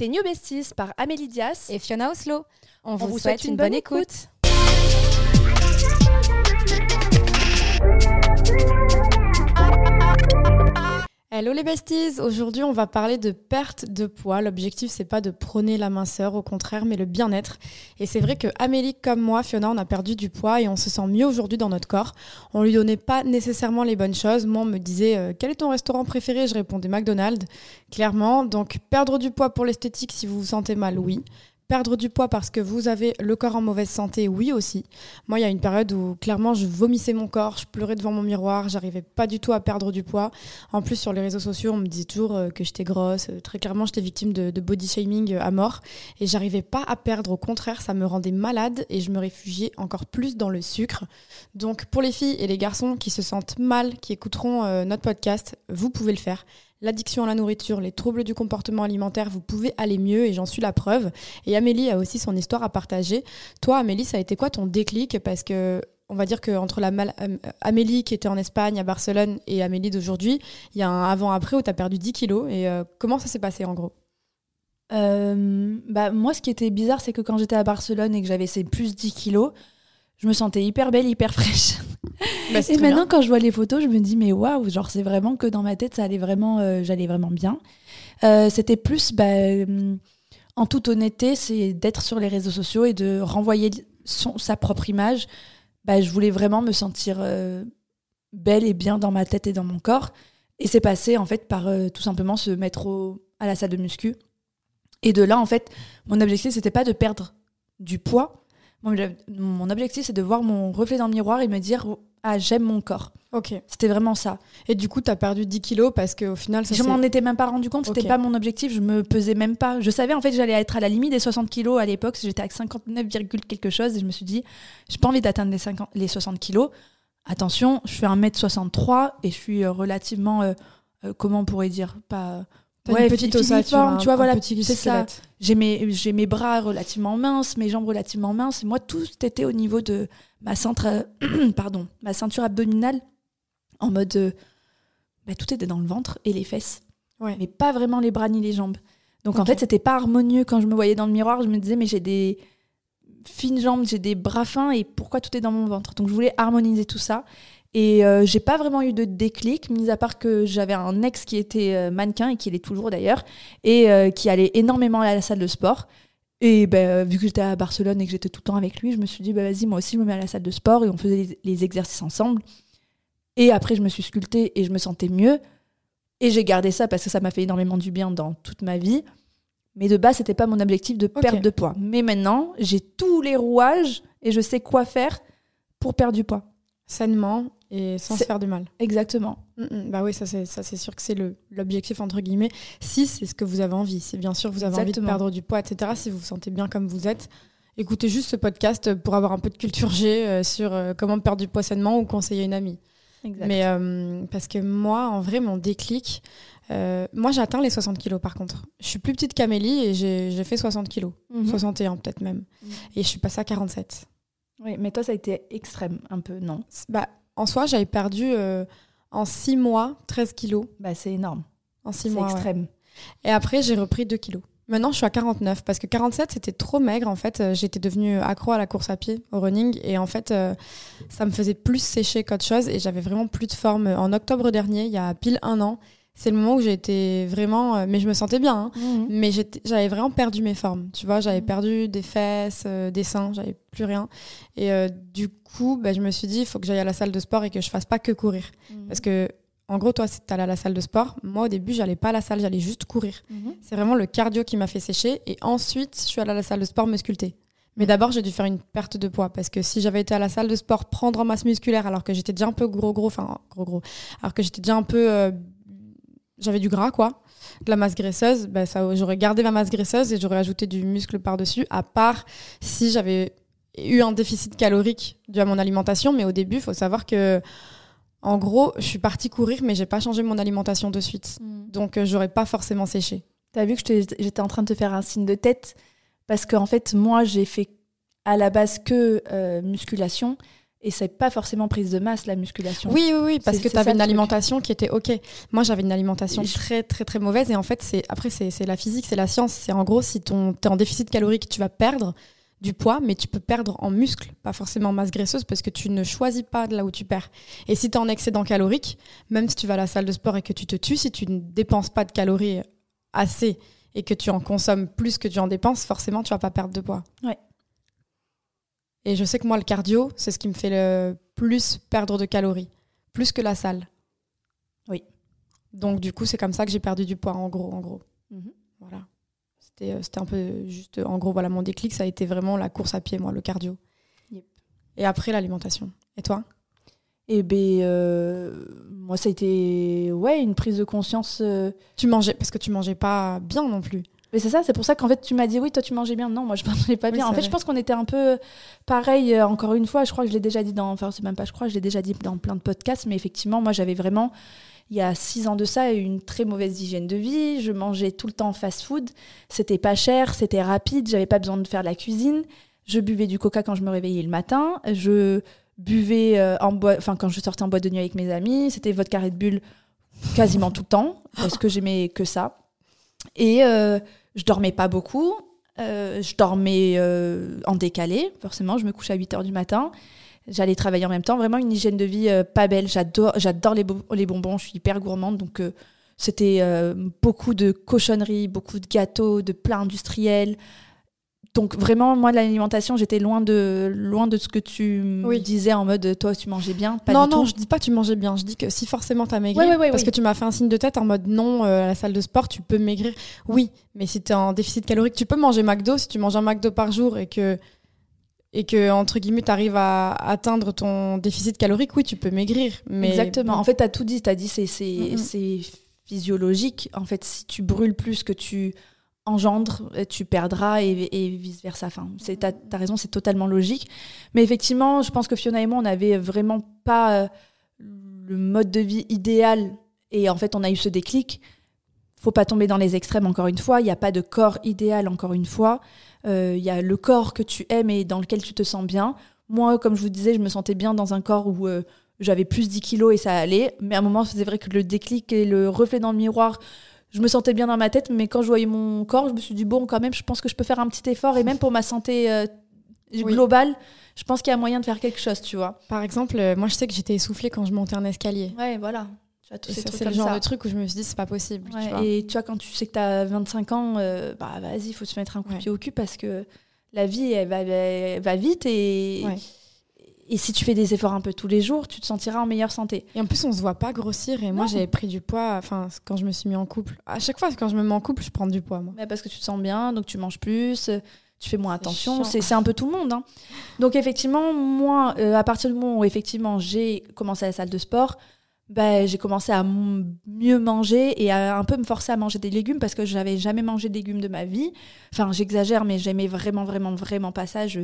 Tes New Besties par Amélie Dias et Fiona Oslo. On, vous, souhaite, une, bonne, écoute. Hello les besties, aujourd'hui on va parler de perte de poids. L'objectif c'est pas de prôner la minceur, au contraire, mais le bien-être. Et c'est vrai que Amélie comme moi, Fiona, on a perdu du poids et on se sent mieux aujourd'hui dans notre corps. On lui donnait pas nécessairement les bonnes choses. Moi on me disait euh, quel est ton restaurant préféré? Je répondais McDonald's, clairement. Donc perdre du poids pour l'esthétique si vous vous sentez mal, oui. Perdre du poids parce que vous avez le corps en mauvaise santé, oui aussi. Moi, il y a une période où clairement je vomissais mon corps, je pleurais devant mon miroir, j'arrivais pas du tout à perdre du poids. En plus, sur les réseaux sociaux, on me disait toujours euh, que j'étais grosse. Euh, très clairement, j'étais victime de, body shaming euh, à mort et j'arrivais pas à perdre. Au contraire, ça me rendait malade et je me réfugiais encore plus dans le sucre. Donc, pour les filles et les garçons qui se sentent mal, qui écouteront notre podcast, vous pouvez le faire l'addiction à la nourriture, les troubles du comportement alimentaire, vous pouvez aller mieux et j'en suis la preuve. Et Amélie a aussi son histoire à partager. Toi, Amélie, ça a été quoi ton déclic? Parce que on va dire qu'entre la euh, Amélie qui était en Espagne, à Barcelone, et Amélie d'aujourd'hui, il y a un avant-après où tu as perdu 10 kilos. Et euh, comment ça s'est passé en gros? Euh, bah, Moi, ce qui était bizarre, c'est que quand j'étais à Barcelone et que j'avais ces plus 10 kilos, je me sentais hyper belle, hyper fraîche. Bah, et maintenant, quand je vois les photos, je me dis, mais waouh, genre, c'est vraiment que dans ma tête, ça allait vraiment, euh, j'allais vraiment bien. Euh, c'était plus, bah, euh, en toute honnêteté, c'est d'être sur les réseaux sociaux et de renvoyer son, sa propre image. Bah, je voulais vraiment me sentir belle et bien dans ma tête et dans mon corps. Et c'est passé, en fait, par tout simplement se mettre au, à la salle de muscu. Et de là, en fait, mon objectif, c'était pas de perdre du poids. Mon objectif, c'est de voir mon reflet dans le miroir et me dire ah j'aime mon corps. Ok. C'était vraiment ça. Et du coup, tu as perdu 10 kilos parce qu'au final, ça Je m'en étais même pas rendu compte, c'était pas mon objectif, je me pesais même pas. Je savais en fait que j'allais être à la limite des 60 kilos à l'époque, j'étais à 59, quelque chose et je me suis dit, j'ai pas envie d'atteindre les, les 60 kilos. Attention, je suis 1m63 et je suis euh, relativement, euh, euh, comment on pourrait dire, pas ouais, une petite ossature, tu vois, voilà, c'est ça. J'ai mes, j'ai mes bras relativement minces, mes jambes relativement minces. Et moi, tout était au niveau de ma, centre, pardon, ma ceinture abdominale, en mode. Euh, bah, tout était dans le ventre et les fesses. Ouais. Mais pas vraiment les bras ni les jambes. Donc en fait, c'était pas harmonieux quand je me voyais dans le miroir. Je me disais, mais j'ai des fines jambes, j'ai des bras fins et pourquoi tout est dans mon ventre? Donc je voulais harmoniser tout ça. Et euh, j'ai pas vraiment eu de déclic, mis à part que j'avais un ex qui était euh, mannequin et qui l'est toujours d'ailleurs, et euh, qui allait énormément à la salle de sport. Et ben, vu que j'étais à Barcelone et que j'étais tout le temps avec lui, je me suis dit, bah, vas-y, moi aussi, je me mets à la salle de sport et on faisait les, exercices ensemble. Et après, je me suis sculptée et je me sentais mieux. Et j'ai gardé ça parce que ça m'a fait énormément du bien dans toute ma vie. Mais de base, c'était pas mon objectif de perdre de poids. Mais maintenant, j'ai tous les rouages et je sais quoi faire pour perdre du poids. Sainement et sans se faire du mal. Exactement. Mm, mm. bah oui, ça c'est ça c'est sûr que c'est le l'objectif entre guillemets. Si c'est ce que vous avez envie, c'est bien sûr vous avez envie de perdre du poids, etc. Si vous vous sentez bien comme vous êtes, écoutez juste ce podcast pour avoir un peu de culture G euh, sur euh, comment perdre du poids sainement ou conseiller une amie. Exact. Mais euh, parce que moi, en vrai, mon déclic, moi j'ai atteint les 60 kilos par contre. Je suis plus petite qu'Amélie et j'ai fait 60 kilos, 61 mhm. peut-être même. Mhm. Et je suis passée à 47. Oui, mais toi ça a été extrême un peu, non? Bah en soi, j'avais perdu euh, en 6 mois 13 kilos. Bah, c'est énorme. En 6 mois. C'est extrême. Et après, j'ai repris 2 kilos. Maintenant, je suis à 49 parce que 47, c'était trop maigre. En fait, euh, j'étais devenue accro à la course à pied, au running. Et en fait, euh, ça me faisait plus sécher qu'autre chose. Et j'avais vraiment plus de forme. En octobre dernier, il y a pile un an, c'est le moment où j'ai été vraiment. Euh, mais je me sentais bien. Hein. Mhm. Mais j'avais vraiment perdu mes formes. Tu vois, j'avais mhm. perdu des fesses, euh, des seins, j'avais plus rien. Et euh, du coup, bah, je me suis dit, il faut que j'aille à la salle de sport et que je fasse pas que courir. Mhm. Parce que, en gros, toi, c'est allé à la salle de sport. Moi, au début, j'allais pas à la salle, j'allais juste courir. C'est vraiment le cardio qui m'a fait sécher. Et ensuite, je suis allée à la salle de sport me sculpter. Mais d'abord, j'ai dû faire une perte de poids parce que si j'avais été à la salle de sport prendre en masse musculaire alors que j'étais déjà un peu gros gros, enfin gros gros, alors que j'étais déjà un peu j'avais du gras, quoi, de la masse graisseuse, ben ça, j'aurais gardé ma masse graisseuse et j'aurais ajouté du muscle par-dessus, à part si j'avais eu un déficit calorique dû à mon alimentation. Mais au début, il faut savoir que, en gros, je suis partie courir, mais j'ai pas changé mon alimentation de suite. Mm. Donc, euh, j'aurais pas forcément séché. Tu as vu que j'étais en train de te faire un signe de tête? Parce qu'en fait, moi, j'ai fait à la base que euh, musculation. Et c'est pas forcément prise de masse, la musculation. Oui, oui, oui, parce que tu avais ça, une truc. alimentation qui était OK. Moi, j'avais une alimentation je- très, très, très mauvaise. Et en fait, c'est après, c'est c'est la physique, c'est la science. C'est en gros, si tu es en déficit calorique, tu vas perdre du poids, mais tu peux perdre en muscle, pas forcément en masse graisseuse, parce que tu ne choisis pas de là où tu perds. Et si tu es en excédent calorique, même si tu vas à la salle de sport et que tu te tues, si tu ne dépenses pas de calories assez et que tu en consommes plus que tu en dépenses, forcément, tu vas pas perdre de poids. Ouais. Et je sais que moi, le cardio, c'est ce qui me fait le plus perdre de calories, plus que la salle. Oui. Donc, du coup, c'est comme ça que j'ai perdu du poids, en gros. En gros. Mhm. Voilà. C'était euh, c'était un peu juste. En gros, voilà, mon déclic, ça a été vraiment la course à pied, moi, le cardio. Yep. Et après, l'alimentation. Et toi? Et ben, euh, moi, ça a été ouais, une prise de conscience. euh, Tu mangeais, parce que tu mangeais pas bien non plus. Mais c'est ça, c'est pour ça qu'en fait tu m'as dit oui, toi tu mangeais bien. Non, moi je mangeais pas Oui, bien. en fait, vrai. je pense qu'on était un peu pareil. euh, encore une fois, je crois que je l'ai déjà dit dans, enfin c'est même pas, je crois, je l'ai déjà dit dans plein de podcasts. Mais effectivement, moi j'avais vraiment, il y a six ans de ça, une très mauvaise hygiène de vie. Je mangeais tout le temps fast-food. C'était pas cher, c'était rapide. J'avais pas besoin de faire de la cuisine. Je buvais du coca quand je me réveillais le matin. Je buvais euh, en boîte, enfin quand je sortais en boîte de nuit avec mes amis, c'était vodka Red Bull quasiment tout le temps parce que j'aimais que ça. Et euh, je dormais pas beaucoup. Euh, je dormais euh, en décalé, forcément. Je me couchais à 8 heures du matin. J'allais travailler en même temps. Vraiment une hygiène de vie euh, pas belle. J'adore, les, les bonbons. Je suis hyper gourmande. Donc, c'était beaucoup de cochonneries, beaucoup de gâteaux, de plats industriels. Donc, vraiment, moi, de l'alimentation, j'étais loin de, loin de ce que tu Oui. disais en mode toi, tu mangeais bien. Pas non, du non, tout. je dis pas que tu mangeais bien. Je dis que si forcément tu as maigri, ouais, parce oui. que tu m'as fait un signe de tête en mode non, euh, à la salle de sport, tu peux maigrir. Oui, mais si tu es en déficit calorique, tu peux manger McDo. Si tu manges un McDo par jour et que, et que entre guillemets, tu arrives à atteindre ton déficit calorique, oui, tu peux maigrir. Mais Exactement. En fait, tu as tout dit. Tu as dit c'est c'est Mm, mm. c'est physiologique. En fait, si tu brûles plus que tu engendres, euh, tu perdras et, vice-versa. Enfin, tu as, raison, c'est totalement logique. Mais effectivement, je pense que Fiona et moi, on n'avait vraiment pas euh, le mode de vie idéal. Et en fait, on a eu ce déclic. Faut pas tomber dans les extrêmes, encore une fois. Il n'y a pas de corps idéal, encore une fois. Euh, Il y a le corps que tu aimes et dans lequel tu te sens bien. Moi, comme je vous disais, je me sentais bien dans un corps où j'avais plus 10 kilos et ça allait. Mais à un moment, c'est vrai que le déclic et le reflet dans le miroir, je me sentais bien dans ma tête. Mais quand je voyais mon corps, je me suis dit, bon, quand même, je pense que je peux faire un petit effort. Et même pour ma santé euh, Oui. globale, je pense qu'il y a moyen de faire quelque chose, tu vois. Par exemple, euh, moi, je sais que j'étais essoufflée quand je montais un escalier. Ouais, voilà. C'est le genre ça. de truc où je me suis dit, c'est pas possible. tu Ouais, vois. et tu vois, quand tu sais que tu as 25 ans, euh, bah vas-y, il faut se mettre un coup de Ouais. pied au cul parce que la vie, elle va, elle va vite et, Ouais. Et si tu fais des efforts un peu tous les jours, tu te sentiras en meilleure santé. Et en plus, on se voit pas grossir. Et moi, j'avais pris du poids. Enfin, quand je me suis mis en couple. À chaque fois, quand je me mets en couple, je prends du poids, moi. Mais parce que tu te sens bien, donc tu manges plus, tu fais moins attention. C'est un peu tout le monde. hein. Donc effectivement, moi, euh, à partir du moment où effectivement j'ai commencé à la salle de sport, bah, j'ai commencé à mieux manger et à un peu me forcer à manger des légumes parce que j'avais jamais mangé de légumes de ma vie. Enfin, j'exagère, mais j'aimais vraiment, vraiment, vraiment pas ça. Je,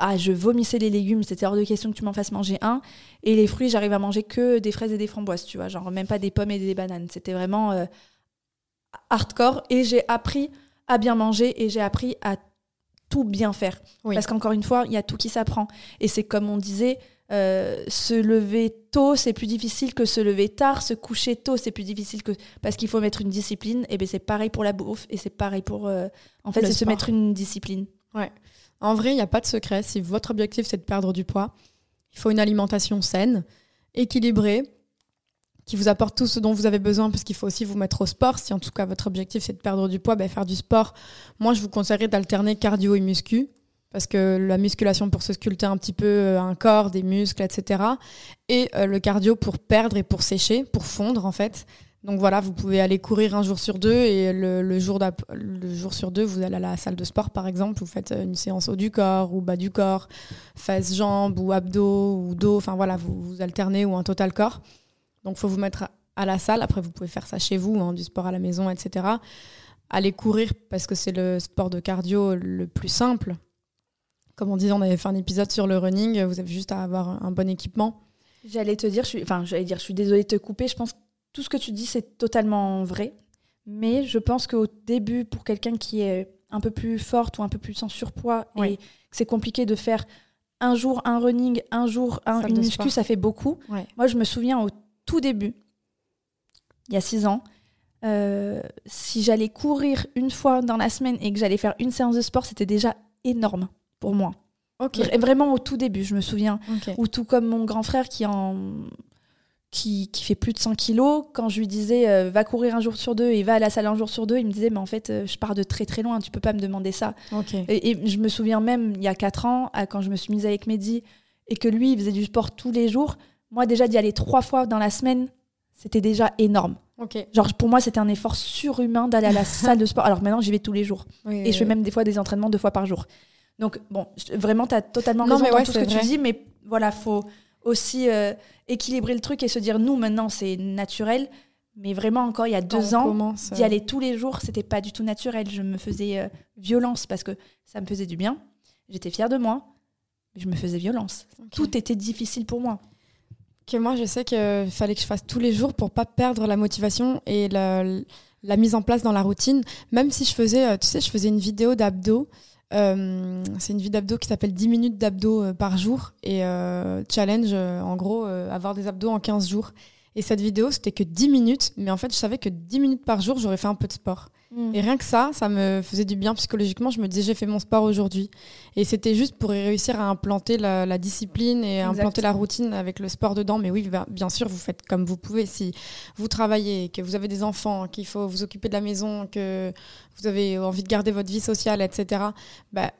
ah, je vomissais les légumes, c'était hors de question que tu m'en fasses manger un. Et les fruits, j'arrive à manger que des fraises et des framboises, tu vois, genre même pas des pommes et des bananes. C'était vraiment euh, hardcore et j'ai appris à bien manger et j'ai appris à tout bien faire. Oui. Parce qu'encore une fois, il y a tout qui s'apprend. Et c'est comme on disait, euh, se lever tôt, c'est plus difficile que se lever tard. Se coucher tôt, c'est plus difficile que parce qu'il faut mettre une discipline. Et ben c'est pareil pour la bouffe et c'est pareil pour. euh, En fait, c'est se mettre une discipline. En vrai, il n'y a pas de secret. Si votre objectif, c'est de perdre du poids, il faut une alimentation saine, équilibrée, qui vous apporte tout ce dont vous avez besoin, parce qu'il faut aussi vous mettre au sport. Si en tout cas votre objectif, c'est de perdre du poids, ben, faire du sport. Moi, je vous conseillerais d'alterner cardio et muscu, parce que la musculation pour se sculpter un petit peu euh, un corps, des muscles, etc. Et euh, le cardio pour perdre et pour sécher, pour fondre, en fait. Donc voilà, vous pouvez aller courir un jour sur deux et le, jour, sur deux, vous allez à la salle de sport par exemple, vous faites euh, une séance haut du corps ou bas du corps, fesses, jambes ou abdos ou dos, enfin voilà, vous, vous alternez ou un total corps. Donc faut vous mettre à- la salle, après vous pouvez faire ça chez vous, hein, du sport à la maison, etc. Aller courir parce que c'est le sport de cardio le plus simple. Comme on disait, on avait fait un épisode sur le running, vous avez juste à avoir un bon équipement. J'allais te dire, enfin, j'allais dire, je suis désolée de te couper. Je pense tout ce que tu dis, c'est totalement vrai. Mais je pense qu'au début, pour quelqu'un qui est un peu plus forte ou un peu plus en surpoids Oui. et que c'est compliqué de faire un jour un running, un jour un, une de muscu, sport. ça fait beaucoup. Ouais. Moi, je me souviens au tout début, il y a six ans, euh, si j'allais courir une fois dans la semaine et que j'allais faire une séance de sport, c'était déjà énorme pour moi. Ok. Vra- Vraiment au tout début, je me souviens. Ok. Ou tout comme mon grand frère qui en qui, qui fait plus de 100 kilos, quand je lui disais euh, va courir un jour sur deux et va à la salle un jour sur deux, il me disait mais en fait euh, je pars de très très loin, tu peux pas me demander ça. Et, et je me souviens même il y a 4 ans, à- quand je me suis mise avec Mehdi et que lui il faisait du sport tous les jours, moi déjà d'y aller trois fois dans la semaine, c'était déjà énorme. Genre pour moi c'était un effort surhumain d'aller à la salle de sport. Alors maintenant j'y vais tous les jours. Oui, Et je fais oui. même des fois des entraînements deux fois par jour. Donc, bon, vraiment, tu as totalement Non, raison dans ouais, tout ce que tu dis, mais voilà, faut aussi euh, équilibrer le truc et se dire, nous, maintenant, c'est naturel. Mais vraiment, encore il y a deux on ans, d'y euh, aller tous les jours, c'était pas du tout naturel. Je me faisais euh, violence parce que ça me faisait du bien. J'étais fière de moi, mais je me faisais violence. Tout était difficile pour moi. que moi, je sais qu'il fallait que je fasse tous les jours pour pas perdre la motivation et la, la mise en place dans la routine. Même si je faisais, tu sais, je faisais une vidéo d'abdos. Euh, c'est une vidéo d'abdos qui s'appelle 10 minutes d'abdos euh, par jour et euh, challenge, en gros, avoir des abdos en 15 jours. Et cette vidéo, c'était que 10 minutes, mais en fait, je savais que 10 minutes par jour, j'aurais fait un peu de sport. Et rien que ça, ça me faisait du bien psychologiquement. Je me disais, j'ai fait mon sport aujourd'hui. Et c'était juste pour réussir à implanter la, la discipline et Exact. implanter la routine avec le sport dedans. Mais oui, bah, bien sûr, vous faites comme vous pouvez. Si vous travaillez, que vous avez des enfants, qu'il faut vous occuper de la maison, que vous avez envie de garder votre vie sociale, etc. Bah,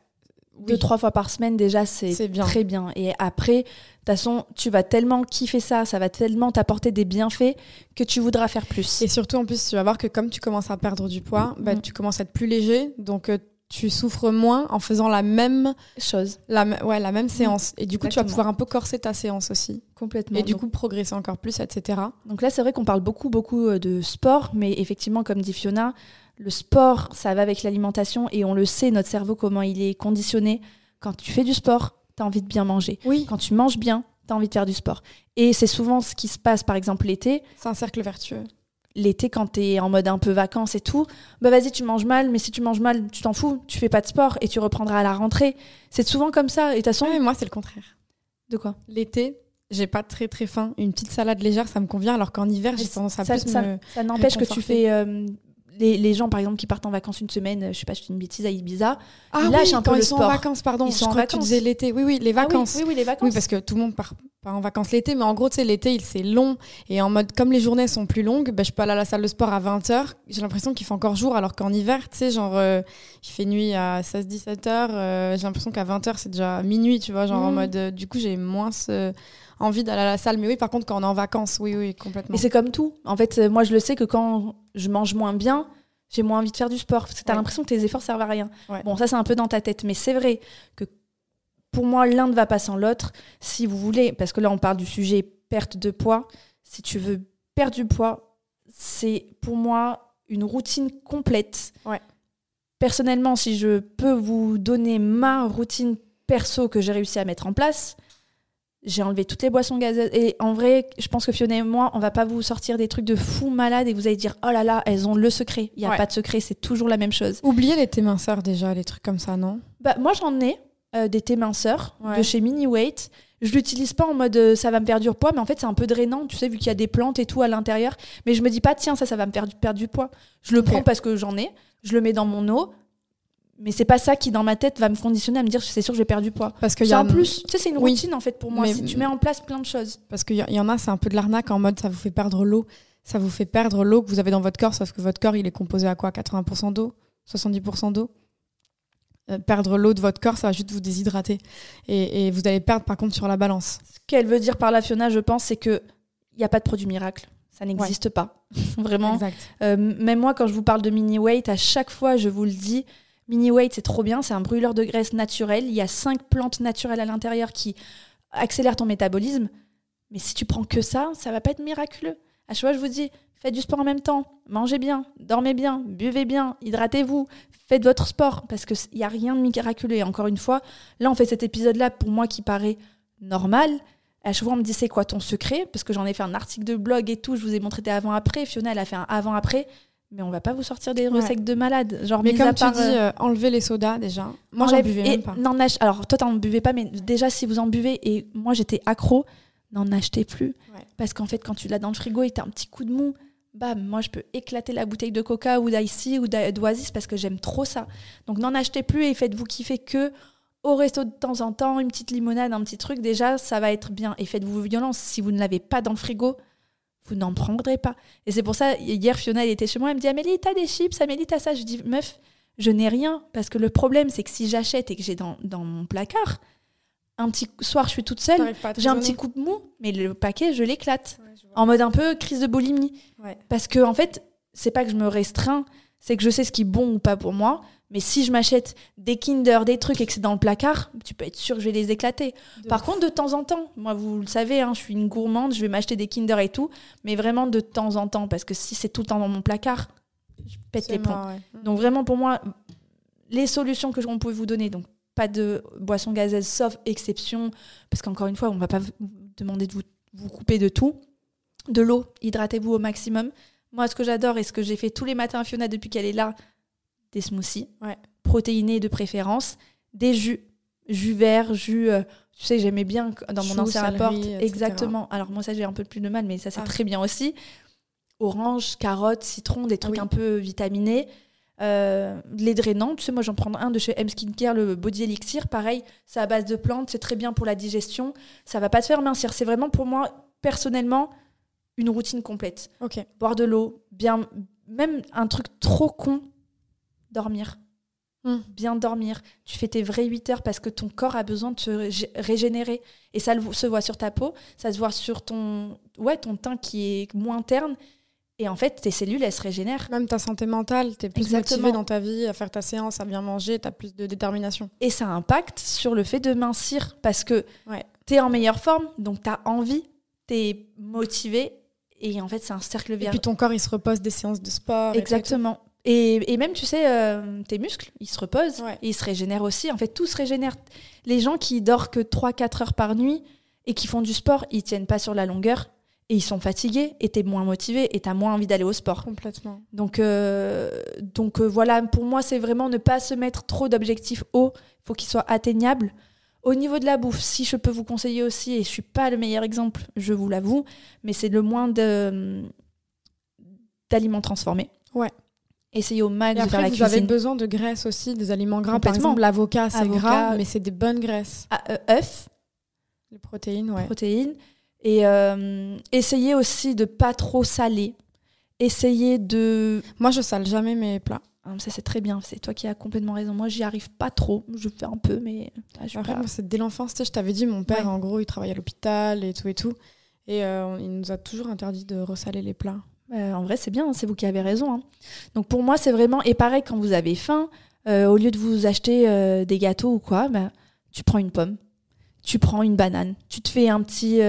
Deux, trois fois par semaine, déjà, c'est bien. très bien. Et après, de toute façon, tu vas tellement kiffer ça, ça va tellement t'apporter des bienfaits que tu voudras faire plus. Et surtout, en plus, tu vas voir que comme tu commences à perdre du poids, bah, Mhm. tu commences à être plus léger. Donc, euh, tu souffres moins en faisant la même, chose. la, ouais, la même séance. Et du coup, tu vas pouvoir un peu corser ta séance aussi. Complètement. Et du Donc- coup, progresser encore plus, etc. Donc là, c'est vrai qu'on parle beaucoup, beaucoup euh, de sport, mais effectivement, comme dit Fiona, le sport, ça va avec l'alimentation et on le sait, notre cerveau, comment il est conditionné. Quand tu fais du sport, tu as envie de bien manger. Oui, Quand tu manges bien, tu as envie de faire du sport. Et c'est souvent ce qui se passe, par exemple, l'été. c'est un cercle vertueux. L'été, quand tu es en mode un peu vacances et tout, bah vas-y, tu manges mal, mais si tu manges mal, tu t'en fous, tu fais pas de sport et tu reprendras à la rentrée. C'est souvent comme ça. Et de toute façon, Ouais, mais moi, c'est le contraire. de quoi? L'été, j'ai pas très très faim. Une petite salade légère, ça me convient, alors qu'en hiver, j'ai tendance à ça, plus ça- me. ça n'empêche que tu fais. euh, les, les gens, par exemple, qui partent en vacances une semaine, euh, je sais pas, je fais une bêtise à Ibiza, Ah Ils oui, lâchent un peu quand le ils sont sport. en vacances, pardon. Ils sont en vacances. l'été. Oui, oui, les Ah oui, vacances. oui, oui, les vacances. Oui, parce que tout le monde part, en vacances l'été, mais en gros, tu sais, l'été, il- c'est long. Et en mode, comme les journées sont plus longues, ben, je peux aller à la salle de sport à 20h. J'ai l'impression qu'il fait encore jour, alors qu'en hiver, tu sais, genre, euh, il fait nuit à 16-17h. euh, j'ai l'impression qu'à 20h, c'est déjà minuit, tu vois, genre en Mhm. mode, euh, du coup, j'ai moins ce- envie d'aller à la salle. Mais oui, par contre, quand on est en vacances, oui, oui, complètement. Et c'est comme tout. En fait, euh, moi, je le sais que quand je mange moins bien, j'ai moins envie de faire du sport. Parce que t'as Ouais. l'impression que tes efforts servent à rien. Ouais. Bon, ça, c'est un peu dans ta tête. Mais c'est vrai que pour moi, l'un ne va pas sans l'autre. Si vous voulez, parce que là, on parle du sujet perte de poids. Si tu veux perdre du poids, c'est pour moi une routine complète. Ouais. Personnellement, si je peux vous donner ma routine perso que j'ai réussi à mettre en place, j'ai enlevé toutes les boissons gazeuses. Et en vrai, je pense que Fiona et moi, on va pas vous sortir des trucs de fou malade et vous allez dire oh là là, elles ont le secret. Il y a Ouais. pas de secret, c'est toujours la même chose. Oubliez les thés minceurs déjà, les trucs comme ça, non? Bah, moi, j'en ai euh, des thés minceurs Ouais. de chez Mini Weight. Je l'utilise pas en mode euh, ça va me perdre du poids, mais en fait, c'est un peu drainant, tu sais, vu qu'il y a des plantes et tout à l'intérieur. Mais je me dis pas, tiens, ça, ça va me faire du- perdre du poids. Je le prends parce que j'en ai, je le mets dans mon eau. Mais c'est pas ça qui, dans ma tête, va me conditionner à me dire c'est sûr que je vais perdre du poids. Parce qu'il y C'est a en plus, tu sais, c'est une Oui. routine en fait pour moi. Mais- Si tu mets en place plein de choses. Parce qu'il y, y en a, c'est un peu de l'arnaque en mode ça vous fait perdre l'eau. Ça vous fait perdre l'eau que vous avez dans votre corps, sauf que votre corps, il est composé à quoi? 80% d'eau? 70% d'eau? Euh, Perdre l'eau de votre corps, ça va juste vous déshydrater. Et, et vous allez perdre par contre sur la balance. Ce qu'elle veut dire par la Fiona, je pense, c'est que il n'y a pas de produit miracle. Ça n'existe pas. Vraiment. Exact. Euh, même moi, quand je vous parle de mini weight, à chaque fois, je vous le dis, mini weight, c'est trop bien. C'est un brûleur de graisse naturel. Il y a cinq plantes naturelles à l'intérieur qui accélèrent ton métabolisme. Mais si tu prends que ça, ça va pas être miraculeux. À chaque fois, je vous dis, faites du sport en même temps, mangez bien, dormez bien, buvez bien, hydratez-vous, faites votre sport, parce qu'il n'y a rien de miraculeux. Et encore une fois, là, on fait cet épisode-là pour moi qui paraît normal. À chaque fois, on me dit, c'est quoi ton secret? Parce que j'en ai fait un article de blog et tout, je vous ai montré des avant-après. Fiona, elle a fait un avant-après. Mais on va pas vous sortir des recettes de malade. Genre, mais comme tu part, dis, euh, euh, enlever les sodas déjà. Moi, j'en buvais et même pas. ach- Alors, toi, t'en buvais pas, mais déjà, si vous en buvez, et moi, j'étais accro, n'en achetez plus. Ouais. Parce qu'en fait, quand tu l'as dans le frigo et t'as un petit coup de mou, bam, moi, je peux éclater la bouteille de Coca ou d'Icy ou d'Oasis parce que j'aime trop ça. Donc, n'en achetez plus et faites-vous kiffer que au resto de temps en temps, une petite limonade, un petit truc, déjà, ça va être bien. Et faites-vous violence. Si vous ne l'avez pas dans le frigo, vous n'en prendrez pas. Et c'est pour ça, hier, Fiona, elle était chez moi, elle me dit Amélie, t'as des chips? Amélie, t'as ça? Je dis Meuf, je n'ai rien. Parce que le problème, c'est que si j'achète et que j'ai dans, dans mon placard, un petit soir, je suis toute seule, j'ai un petit coup de mou, mais le paquet, je l'éclate. Ouais. En mode un peu crise de boulimie. Ouais. Parce que, en fait, c'est pas que je me restreins, c'est que je sais ce qui est bon ou pas pour moi. Mais si je m'achète des Kinder, des trucs et que c'est dans le placard, tu peux être sûr que je vais les éclater. De Par ouf. contre, de temps en temps, moi, vous le savez, hein, je suis une gourmande, je vais m'acheter des Kinder et tout, mais vraiment de temps en temps, parce que si c'est tout le temps dans mon placard, je pète les plombs. ouais. Donc vraiment, pour moi, les solutions que on peut vous donner, donc pas de boisson gazeuse, sauf exception, parce qu'encore une fois, on va pas vous demander de vous, vous couper de tout. De l'eau, hydratez-vous au maximum. Moi, ce que j'adore et ce que j'ai fait tous les matins à Fiona depuis qu'elle est là, des smoothies, Ouais. protéinés de préférence, des jus, jus verts, jus... euh, tu sais, j'aimais bien dans mon ancien céleri, rapport. etc. Exactement. Alors moi, ça, j'ai un peu plus de mal, mais ça, c'est Ah. très bien aussi. Orange, carotte, citron, des trucs oui. un peu vitaminés. Euh, les drainants, tu sais, moi j'en prends un de chez M Skincare, le Body Elixir, pareil, c'est à base de plantes, c'est très bien pour la digestion, ça va pas te faire mincir. C'est vraiment pour moi, personnellement, une routine complète. Boire de l'eau, bien, même un truc trop con, dormir. Hmm. Bien dormir. Tu fais tes vraies 8 heures parce que ton corps a besoin de se rég- régénérer. Et ça se voit sur ta peau, ça se voit sur ton, ouais, ton teint qui est moins terne. Et en fait, tes cellules, elles se régénèrent. Même ta santé mentale, t'es plus Exactement. motivé dans ta vie à faire ta séance, à bien manger, t'as plus de détermination. Et ça impacte sur le fait de mincir parce que Ouais. tu es en meilleure forme, donc tu as envie, tu es motivé. Et en fait, c'est un cercle Et vertueux. puis ton corps, il se repose des séances de sport. et et. Exactement. Et, et même, tu sais, euh, tes muscles, ils se reposent, Ouais. et ils se régénèrent aussi. En fait, tout se régénère. Les gens qui dorment que 3-4 heures par nuit et qui font du sport, ils tiennent pas sur la longueur et ils sont fatigués et t'es moins motivé et t'as moins envie d'aller au sport. Complètement. Donc, euh, donc euh, voilà, pour moi, c'est vraiment ne pas se mettre trop d'objectifs hauts. Il faut qu'ils soient atteignables. Au niveau de la bouffe, si je peux vous conseiller aussi, et je suis pas le meilleur exemple, je vous l'avoue, mais c'est le moins d'aliments transformés. Ouais. Essayez au max Et de faire la vous avez cuisine. besoin de graisse aussi, des aliments gras. Par exemple, l'avocat, c'est gras, mais c'est des bonnes graisses. Ah, euh, œufs, Les protéines, ouais. protéines. Et euh, essayez aussi de pas trop saler. Essayez de Moi, je sale jamais mes plats. Ah, ça c'est très bien, c'est toi qui as complètement raison. Moi j'y arrive pas trop, je fais un peu mais ah, pas- c'est dès l'enfance. Je t'avais dit, mon père, Ouais. en gros, il travaille à l'hôpital et tout et tout. Et euh, il nous a toujours interdit de ressaler les plats. Euh, en vrai, c'est bien, c'est vous qui avez raison. hein. Donc pour moi, c'est vraiment. Et pareil, quand vous avez faim, euh, au lieu de vous acheter euh, des gâteaux ou quoi, bah, tu prends une pomme, tu prends une banane, tu te fais un petit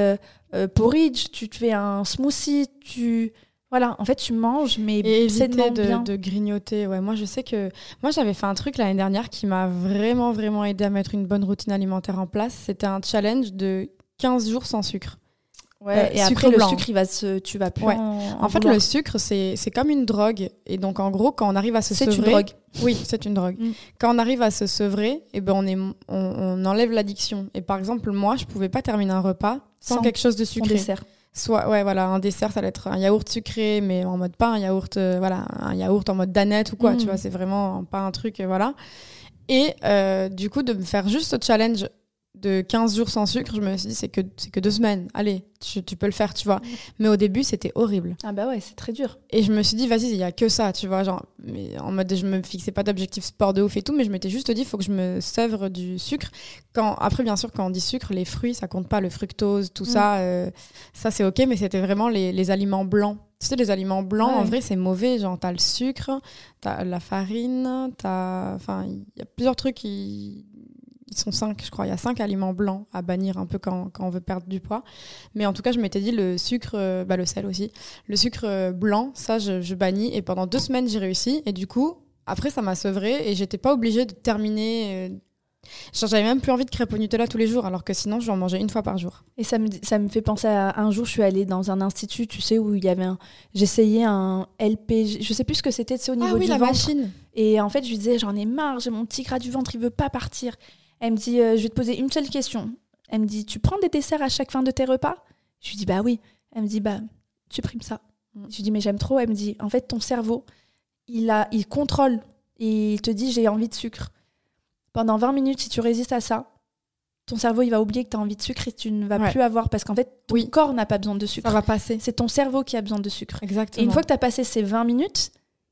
porridge, tu te fais un smoothie, tu. Voilà, en fait, tu manges, mais Et éviter de, bien. de grignoter. Ouais, moi, je sais que. Moi, j'avais fait un truc l'année dernière qui m'a vraiment, vraiment aidé à mettre une bonne routine alimentaire en place. C'était un challenge de 15 jours sans sucre. Ouais, euh, et après, le sucre, il va se, tu vas plus Ouais. en, En fait, vouloir. le sucre, c'est c'est comme une drogue. Et donc, en gros, quand on arrive à se c'est une sevrer. drogue. Oui, c'est une drogue. Mm. Quand on arrive à se sevrer, eh ben on, est, on, on enlève l'addiction. Et par exemple, moi, je pouvais pas terminer un repas sans, Sans quelque chose de sucré. dessert. Soit, ouais, voilà, un dessert, ça allait être un yaourt sucré, mais en mode pas un yaourt, euh, voilà, un yaourt en mode danette ou quoi, Mm. tu vois, c'est vraiment pas un truc, euh, voilà. Et euh, du coup, de me faire juste ce challenge de 15 jours sans sucre, je me suis dit, c'est que, c'est que deux semaines, allez, tu, tu peux le faire, tu vois. Mais au début, c'était horrible. Ah bah ouais, c'est très dur. Et je me suis dit, vas-y, il y a que ça, tu vois, genre, mais en mode, je me fixais pas d'objectif sport de ouf et tout, mais je m'étais juste dit, il faut que je me sèvre du sucre. Quand, après, bien sûr, quand on dit sucre, les fruits, ça compte pas, le fructose, tout Mm. ça, euh, ça c'est ok, mais c'était vraiment les, les aliments blancs. Tu sais, les aliments blancs, en vrai, c'est mauvais. Genre, t'as le sucre, t'as la farine, t'as. Enfin, il y a plusieurs trucs qui. Ils sont cinq, je crois. Il y a cinq aliments blancs à bannir un peu quand, quand on veut perdre du poids. Mais en tout cas, je m'étais dit le sucre, euh, bah, le sel aussi. Le sucre euh, blanc, ça, je, je bannis. Et pendant deux semaines, j'ai réussi. Et du coup, après, ça m'a sevré et j'étais pas obligée de terminer euh, J'avais même plus envie de crêpes au Nutella tous les jours, alors que sinon, j'en mangeais une fois par jour. Et ça me, ça me fait penser à un jour, je suis allée dans un institut, tu sais, où il y avait un. J'essayais un LPG, je sais plus ce que c'était, c'est au niveau ah oui, du la ventre. machine. Et en fait, je lui disais, j'en ai marre, j'ai mon petit gras du ventre, il veut pas partir. Elle me dit, euh, je vais te poser une seule question. Elle me dit, tu prends des desserts à chaque fin de tes repas? Je lui dis, bah oui. Elle me dit, bah, supprime ça. Mm. Je lui dis, mais j'aime trop. Elle me dit, en fait, ton cerveau, il, a, il contrôle et il te dit, j'ai envie de sucre. Pendant 20 minutes, si tu résistes à ça, ton cerveau, il va oublier que tu as envie de sucre et tu ne vas Ouais. plus avoir parce qu'en fait, ton Oui. corps n'a pas besoin de sucre. Ça va passer. C'est ton cerveau qui a besoin de sucre. Exactement. Et une fois que tu as passé ces 20 minutes,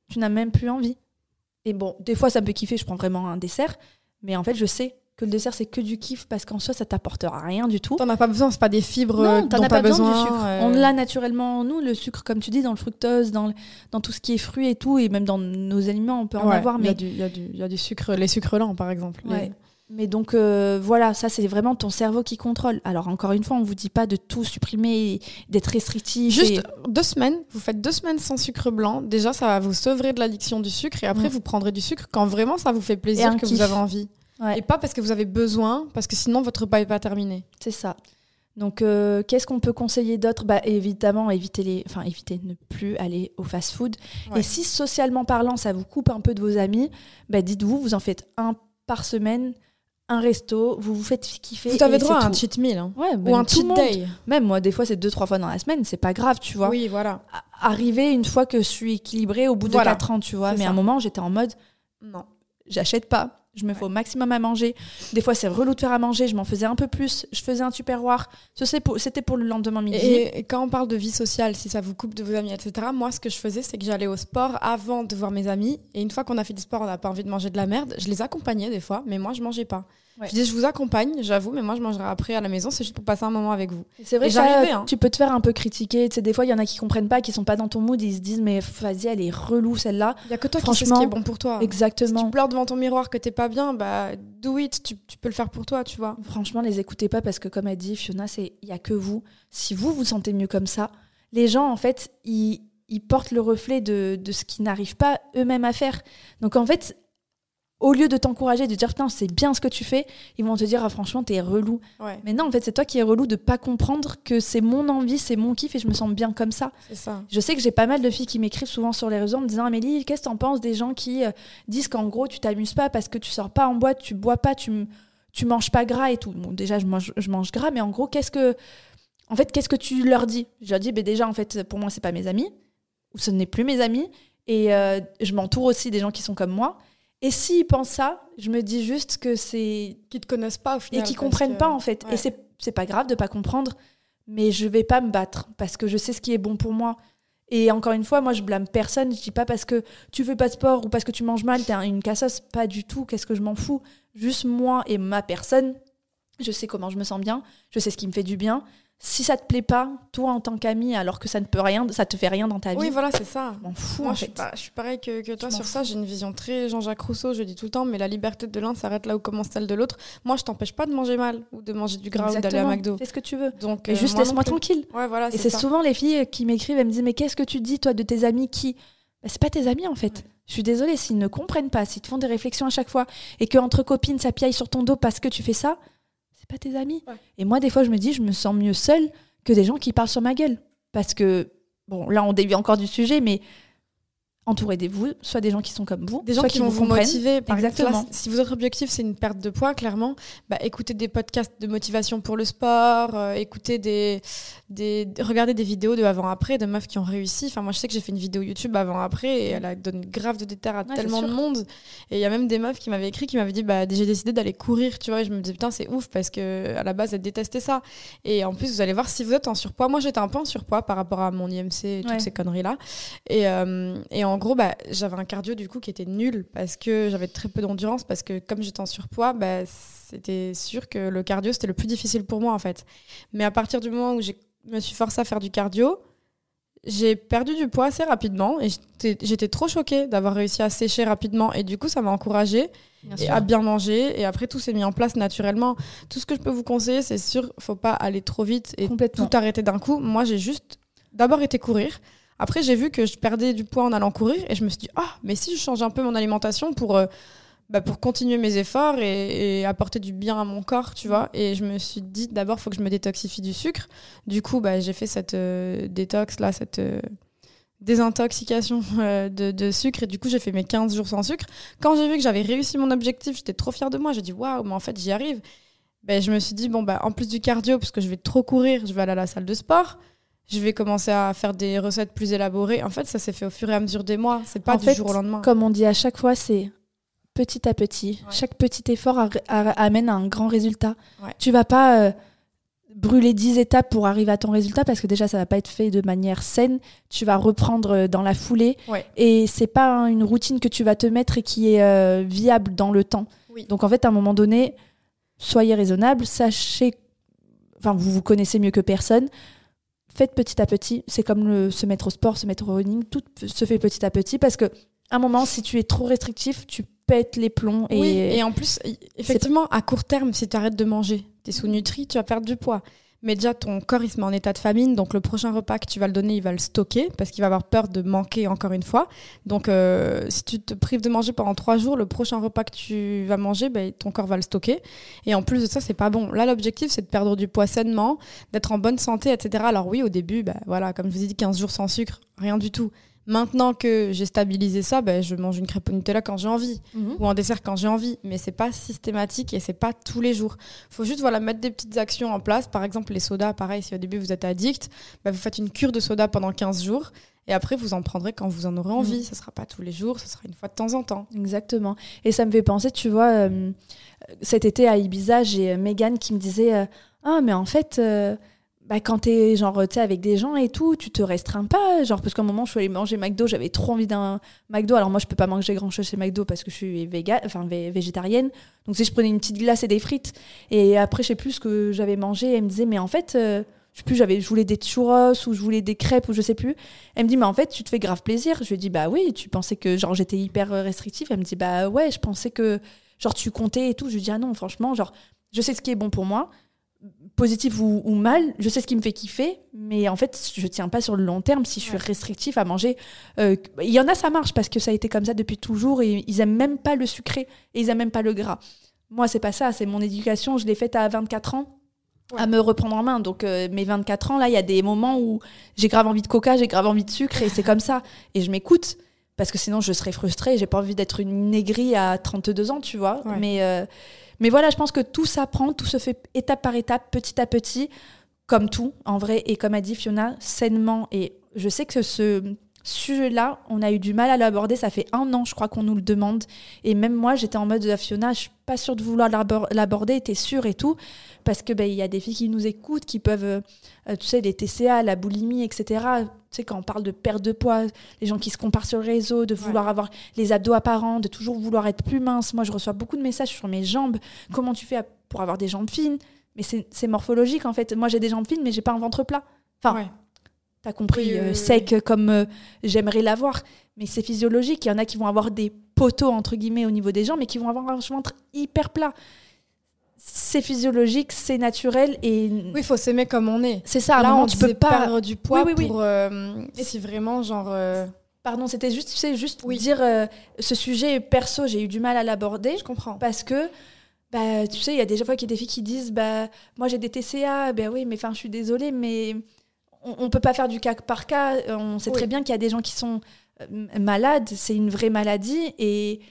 tu n'as même plus envie. Et bon, des fois, ça me peut kiffer, je prends vraiment un dessert. Mais en fait, je sais que le dessert, c'est que du kiff parce qu'en soi, ça t'apportera rien du tout. T'en as pas besoin, c'est pas des fibres Non, dont t'en as pas besoin, du sucre. euh, On l'a naturellement, en nous, le sucre, comme tu dis, dans le fructose, dans, le- dans tout ce qui est fruits et tout, et même dans nos aliments, on peut en avoir. Il y, a Mais, du- il y, a du- il y a du sucre, les sucres lents par exemple. Les- Ouais. mais donc, euh, voilà, ça, c'est vraiment ton cerveau qui contrôle. Alors, encore une fois, on vous dit pas de tout supprimer, d'être restrictif. Juste et- deux semaines, vous faites deux semaines sans sucre blanc. Déjà, ça va vous sauver de l'addiction du sucre et après, Mm. vous prendrez du sucre quand vraiment ça vous fait plaisir, que kiff. vous avez envie. Ouais. Et pas parce que vous avez besoin, parce que sinon votre n'est pas terminé. C'est ça. Donc, euh, qu'est-ce qu'on peut conseiller d'autre? Bah, Évidemment, éviter les... enfin, éviter ne plus aller au fast-food. Ouais. Et si, socialement parlant, ça vous coupe un peu de vos amis, bah, dites-vous, vous en faites un par semaine, un resto, vous vous faites kiffer. Vous avez droit à un cheat meal hein. Ouais, ou un cheat day. Même moi, des fois, c'est deux, trois fois dans la semaine, c'est pas grave, tu vois. Oui, voilà. A- Arriver une fois que je suis équilibrée au bout de Voilà. quatre ans, tu vois. Mais à un moment, j'étais en mode, Non. j'achète pas. Je me fais au maximum à manger. Des fois, c'est relou de faire à manger. Je m'en faisais un peu plus. Je faisais un tupperware. Pour- C'était pour le lendemain midi. Et, et quand on parle de vie sociale, si ça vous coupe de vos amis, etc., moi, ce que je faisais, c'est que j'allais au sport avant de voir mes amis. Et une fois qu'on a fait du sport, on n'a pas envie de manger de la merde. Je les accompagnais des fois, mais moi, je mangeais pas. Ouais. Je disais, je vous accompagne, j'avoue, mais moi, je mangerai après à la maison. C'est juste pour passer un moment avec vous. C'est vrai j'arrivais, hein. tu peux te faire un peu critiquer. Tu sais, des fois, il y en a qui comprennent pas, qui sont pas dans ton mood. Ils se disent, mais vas-y, elle est relou celle-là. Il y a que toi qui sais ce qui Franchement, est bon pour toi. Si Exactement. tu pleures devant ton miroir que t'es pas bien, bah, do it. Tu, tu peux le faire pour toi, tu vois. Franchement, les écoutez pas parce que, comme elle dit, Fiona, c'est il y a que vous. Si vous vous sentez mieux comme ça, les gens, en fait, ils, ils portent le reflet de, de ce qu'ils n'arrivent pas eux-mêmes à faire. Donc, en fait, au lieu de t'encourager, de dire putain, c'est bien ce que tu fais, ils vont te dire ah, franchement, t'es relou. Ouais, Mais non, en fait, c'est toi qui es relou de pas comprendre que c'est mon envie, c'est mon kiff et je me sens bien comme ça. ça. Je sais que j'ai pas mal de filles qui m'écrivent souvent sur les réseaux en me disant Amélie, qu'est-ce que t'en penses des gens qui euh, disent qu'en gros tu t'amuses pas parce que tu sors pas en boîte, tu bois pas, tu, tu manges pas gras et tout. Bon, déjà je mange, je mange gras, mais en gros, qu'est-ce que. En fait, qu'est-ce que tu leur dis? Je leur dis ben déjà, en fait, pour moi, c'est pas mes amis, ou ce n'est plus mes amis, et euh, je m'entoure aussi des gens qui sont comme moi. Et s'ils pensent ça, je me dis juste que c'est Qui te connaissent pas au final. et qui parce comprennent que- pas en fait. ouais. Et c'est c'est pas grave de pas comprendre, mais je vais pas me battre parce que je sais ce qui est bon pour moi. Et encore une fois, moi je blâme personne. Je dis pas parce que tu fais pas de sport ou parce que tu manges mal, t'es un- une cassos. Pas du tout. Qu'est-ce que je m'en fous? Juste moi et ma personne. Je sais comment je me sens bien. Je sais ce qui me fait du bien. Si ça te plaît pas, toi en tant qu'ami, alors que ça ne peut rien, ça te fait rien dans ta vie. Oui, voilà, c'est ça. je m'en fous Moi, en je, suis fait. pas- je suis pareil que, que toi sur ça. J'ai une vision très Jean-Jacques Rousseau, je dis tout le temps, mais la liberté de l'un s'arrête là où commence celle de l'autre. Moi, je t'empêche pas de manger mal ou de manger du gras ou d'aller à. McDo. Fais ce que tu veux. Donc, Et euh, juste laisse-moi tranquille. Ouais, voilà, Et c'est souvent les filles qui m'écrivent, elles me disent Mais qu'est-ce que tu dis, toi, de tes amis? Qui? Bah, C'est pas tes amis, en fait. Je suis désolée, s'ils ne comprennent pas, s'ils te font des réflexions à chaque fois, et que entre copines, ça piaille sur ton dos parce que tu fais ça, pas tes amis. Ouais. Et moi, des fois, je me dis Je me sens mieux seule que des gens qui parlent sur ma gueule. Parce que, bon, là, on dévie encore du sujet, mais entourez-vous, soit des gens qui sont comme vous, Des gens qui vont vous motiver. Par exemple, Exactement. là, si votre objectif c'est une perte de poids, clairement, bah, écoutez des podcasts de motivation pour le sport, euh, écoutez des, des, regardez des vidéos de avant-après de meufs qui ont réussi. Enfin, moi, je sais que j'ai fait une vidéo YouTube avant-après et elle a donné grave de déter à Ouais, tellement de monde. Et il y a même des meufs qui m'avaient écrit, qui m'avaient dit, bah, j'ai décidé d'aller courir, tu vois. Et je me disais, putain, c'est ouf parce que à la base, elles détestaient ça. Et en plus, vous allez voir si vous êtes en surpoids. Moi, j'étais un peu en surpoids par rapport à mon IMC et toutes Ouais. ces conneries-là. Et, euh, et en gros, bah, j'avais un cardio du coup qui était nul parce que j'avais très peu d'endurance parce que comme j'étais en surpoids, bah, c'était sûr que le cardio c'était le plus difficile pour moi en fait. Mais à partir du moment où je me suis forcée à faire du cardio, j'ai perdu du poids assez rapidement et j'étais- trop choquée d'avoir réussi à sécher rapidement et du coup ça m'a encouragée Bien à bien manger et après tout s'est mis en place naturellement. Tout ce que je peux vous conseiller c'est sûr, faut pas aller trop vite et tout arrêter d'un coup. Moi, j'ai juste d'abord été courir. Après, j'ai vu que je perdais du poids en allant courir et je me suis dit, ah, mais si je change un peu mon alimentation pour, euh, bah, pour continuer mes efforts et, apporter du bien à mon corps, tu vois. Et je me suis dit, d'abord, il faut que je me détoxifie du sucre. Du coup, bah, j'ai fait cette euh, détox, là, cette euh, désintoxication de, sucre. Et du coup, j'ai fait mes 15 jours sans sucre. Quand j'ai vu que j'avais réussi mon objectif, j'étais trop fière de moi. J'ai dit, waouh, mais en fait, j'y arrive. Ben, je me suis dit, bon, bah, en plus du cardio, parce que je vais trop courir, je vais aller à la salle de sport je vais commencer à faire des recettes plus élaborées. En fait, ça s'est fait au fur et à mesure des mois. C'est pas du jour au lendemain. Comme on dit à chaque fois, c'est petit à petit. Chaque petit effort amène à un grand résultat. Tu vas pas euh, brûler 10 étapes pour arriver à ton résultat parce que déjà ça va pas être fait de manière saine. Tu vas reprendre euh, dans la foulée et c'est pas une routine que tu vas te mettre et qui est euh, viable dans le temps. Donc en fait, à un moment donné, soyez raisonnable, sachez, enfin vous vous connaissez mieux que personne faites petit à petit. C'est comme se mettre au sport, se mettre au running, tout se fait petit à petit parce que un moment, si tu es trop restrictif, tu pètes les plombs. Et, et en plus, effectivement, à court terme, si tu arrêtes de manger, tu es sous-nutri, tu vas perdre du poids. Mais déjà, ton corps, il se met en état de famine. Donc, le prochain repas que tu vas le donner, il va le stocker parce qu'il va avoir peur de manquer encore une fois. Donc, euh, si tu te prives de manger pendant trois jours, le prochain repas que tu vas manger, ben, ton corps va le stocker. Et en plus de ça, c'est pas bon. Là, l'objectif, c'est de perdre du poids sainement, d'être en bonne santé, etc. Alors, oui, au début, ben, voilà, comme je vous ai dit, 15 jours sans sucre, rien du tout. Maintenant que j'ai stabilisé ça, ben, je mange une crêpe au Nutella quand j'ai envie mhm. ou un dessert quand j'ai envie, mais c'est pas systématique et c'est pas tous les jours. Faut juste voilà mettre des petites actions en place. Par exemple, les sodas, pareil, si au début vous êtes addict, ben, vous faites une cure de soda pendant 15 jours et après vous en prendrez quand vous en aurez envie. Ce mhm. sera pas tous les jours, ce sera une fois de temps en temps. Exactement. Et ça me fait penser, tu vois, euh, cet été à Ibiza, j'ai Megan qui me disait euh, "Ah, mais en fait bah, quand t'es genre avec des gens et tout, tu te restreins pas. Genre, parce qu'à un moment, je suis allée manger McDo, j'avais trop envie d'un McDo. Alors, moi, je peux pas manger grand chose chez McDo parce que je suis enfin, végétarienne. Donc, si je prenais une petite glace et des frites. Et après, je sais plus ce que j'avais mangé. Elle me disait, mais en fait, euh, je sais plus, j'avais, je voulais des churros ou je voulais des crêpes ou je sais plus. Elle me dit, mais en fait, tu te fais grave plaisir. Je lui dis, bah oui, tu pensais que genre j'étais hyper restrictive. Elle me dit, bah ouais, je pensais que genre tu comptais et tout. Je lui dis, ah non, franchement, genre, je sais ce qui est bon pour moi positif ou, mal, je sais ce qui me fait kiffer, mais en fait, je tiens pas sur le long terme si je suis restrictif à manger. Euh, il y en a, ça marche parce que ça a été comme ça depuis toujours et ils aiment même pas le sucré et ils aiment même pas le gras. Moi, c'est pas ça, c'est mon éducation, je l'ai faite à 24 ans. à me reprendre en main. Donc euh, mes 24 ans, là, il y a des moments où j'ai grave envie de coca, j'ai grave envie de sucre et c'est comme ça. Et je m'écoute parce que sinon je serais frustrée. J'ai pas envie d'être une aigrie à 32 ans, tu vois. Mais euh, mais voilà, je pense que tout s'apprend, tout se fait étape par étape, petit à petit, comme tout, en vrai. Et comme a dit Fiona, sainement. Et je sais que ce sujet-là, on a eu du mal à l'aborder. Ça fait un an, je crois, qu'on nous le demande. Et même moi, j'étais en mode Fiona, je suis pas sûre de vouloir l'aborder, t'es sûre et tout. Parce que ben, il y a des filles qui nous écoutent, qui peuvent, euh, tu sais, les TCA, la boulimie, etc. Tu sais, quand on parle de perte de poids, les gens qui se comparent sur le réseau, de vouloir avoir les abdos apparents, de toujours vouloir être plus mince. Moi, je reçois beaucoup de messages sur mes jambes. Comment tu fais pour avoir des jambes fines? Mais c'est morphologique, en fait. Moi, j'ai des jambes fines, mais j'ai pas un ventre plat. Enfin, T'as compris, euh, sec comme euh, j'aimerais l'avoir. Mais c'est physiologique. Il y en a qui vont avoir des poteaux, entre guillemets, au niveau des jambes, mais qui vont avoir un ventre hyper plat. C'est physiologique, c'est naturel et. Oui, il faut s'aimer comme on est. C'est ça. Là, on, tu peux pas perdre du poids oui, oui, pour. Euh, et si vraiment, genre. Pardon, c'était juste, tu sais, juste dire ce sujet perso, j'ai eu du mal à l'aborder. Je comprends. Parce que bah, tu sais, il y a des fois qu'il y a des filles qui disent bah, Moi j'ai des TCA, ben oui, mais enfin, je suis désolée, mais on ne peut pas faire du cas par cas. On sait très bien qu'il y a des gens qui sont euh, malades, c'est une vraie maladie et,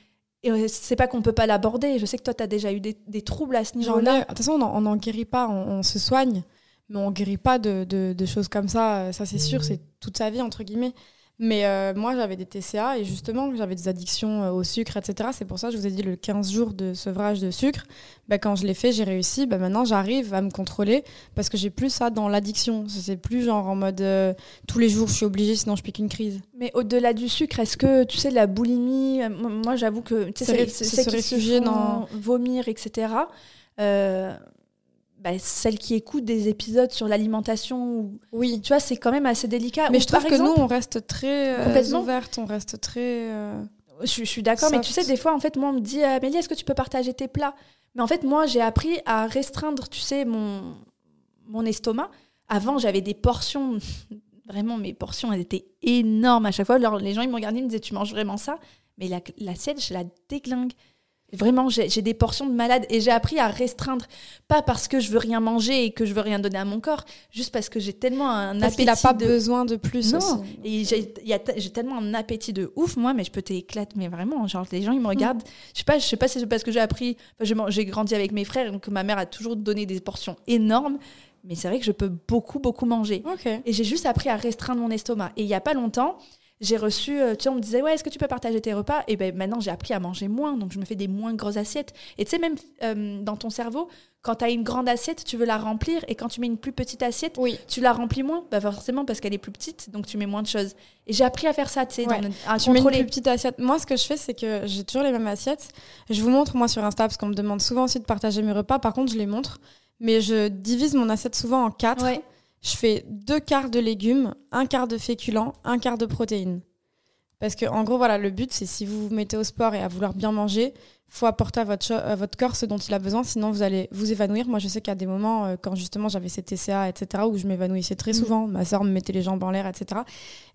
et euh, c'est pas qu'on peut pas l'aborder. Je sais que toi, tu as déjà eu des, troubles à ce niveau-là. De toute façon, on n'en guérit pas, on, se soigne, mais on guérit pas de, de choses comme ça. Ça, c'est sûr, c'est toute sa vie, entre guillemets. Mais euh, moi, j'avais des TCA et justement, j'avais des addictions euh, au sucre, etc. C'est pour ça que je vous ai dit le 15 jours de sevrage de sucre. Bah, quand je l'ai fait, j'ai réussi. Bah, maintenant, j'arrive à me contrôler parce que j'ai plus ça dans l'addiction. C'est plus genre en mode euh, tous les jours, je suis obligée, sinon je pique une crise. Mais au-delà du sucre, est-ce que tu sais, la boulimie, moi j'avoue que c'est ce sujet dans vomir, etc. Euh, bah, celles qui écoutent des épisodes sur l'alimentation. Oui. Tu vois, c'est quand même assez délicat. Mais je trouve que nous, on reste très euh, ouverte, on reste très. Euh, je, suis d'accord, mais tu sais, des fois, en fait, moi, on me dit Amélie, est-ce que tu peux partager tes plats? Mais en fait, moi, j'ai appris à restreindre, tu sais, mon, mon estomac. Avant, j'avais des portions. Vraiment, mes portions, elles étaient énormes à chaque fois. Alors, les gens, ils me regardaient, ils me disaient Tu manges vraiment ça? Mais la, la je la déglingue. Vraiment, j'ai des portions de malade et j'ai appris à restreindre, pas parce que je veux rien manger et que je veux rien donner à mon corps, juste parce que j'ai tellement un parce appétit. Parce qu'il n'a pas besoin de plus. Non, aussi. et j'ai tellement un appétit de ouf, moi, mais je peux t'éclater, mais vraiment, genre les gens ils me mm. regardent. Je sais pas, je sais pas si c'est parce que j'ai appris, j'ai grandi avec mes frères, donc ma mère a toujours donné des portions énormes. Mais c'est vrai que je peux beaucoup, beaucoup manger. Et j'ai juste appris à restreindre mon estomac. Et il y a pas longtemps, j'ai reçu, euh, tu sais, on me disait, ouais, est-ce que tu peux partager tes repas? Et ben maintenant, j'ai appris à manger moins, donc je me fais des moins grosses assiettes. Et tu sais, même euh, dans ton cerveau, quand tu as une grande assiette, tu veux la remplir, et quand tu mets une plus petite assiette, oui. tu la remplis moins, bah forcément parce qu'elle est plus petite, donc tu mets moins de choses. Et j'ai appris à faire ça, tu sais, ouais. à tu mets une plus petite assiette. Moi, ce que je fais, c'est que j'ai toujours les mêmes assiettes. Je vous montre, moi, sur Insta, parce qu'on me demande souvent aussi de partager mes repas. Par contre, je les montre, mais je divise mon assiette souvent en quatre. Je fais deux quarts de légumes, un quart de féculents, un quart de protéines. Parce que, en gros, voilà, le but, c'est si vous vous mettez au sport et à vouloir bien manger, faut apporter à votre, à votre corps ce dont il a besoin, sinon vous allez vous évanouir. Moi, je sais qu'il y a des moments, euh, quand justement j'avais ces TCA, etc., où je m'évanouissais très mm. souvent. Ma soeur me mettait les jambes en l'air, etc.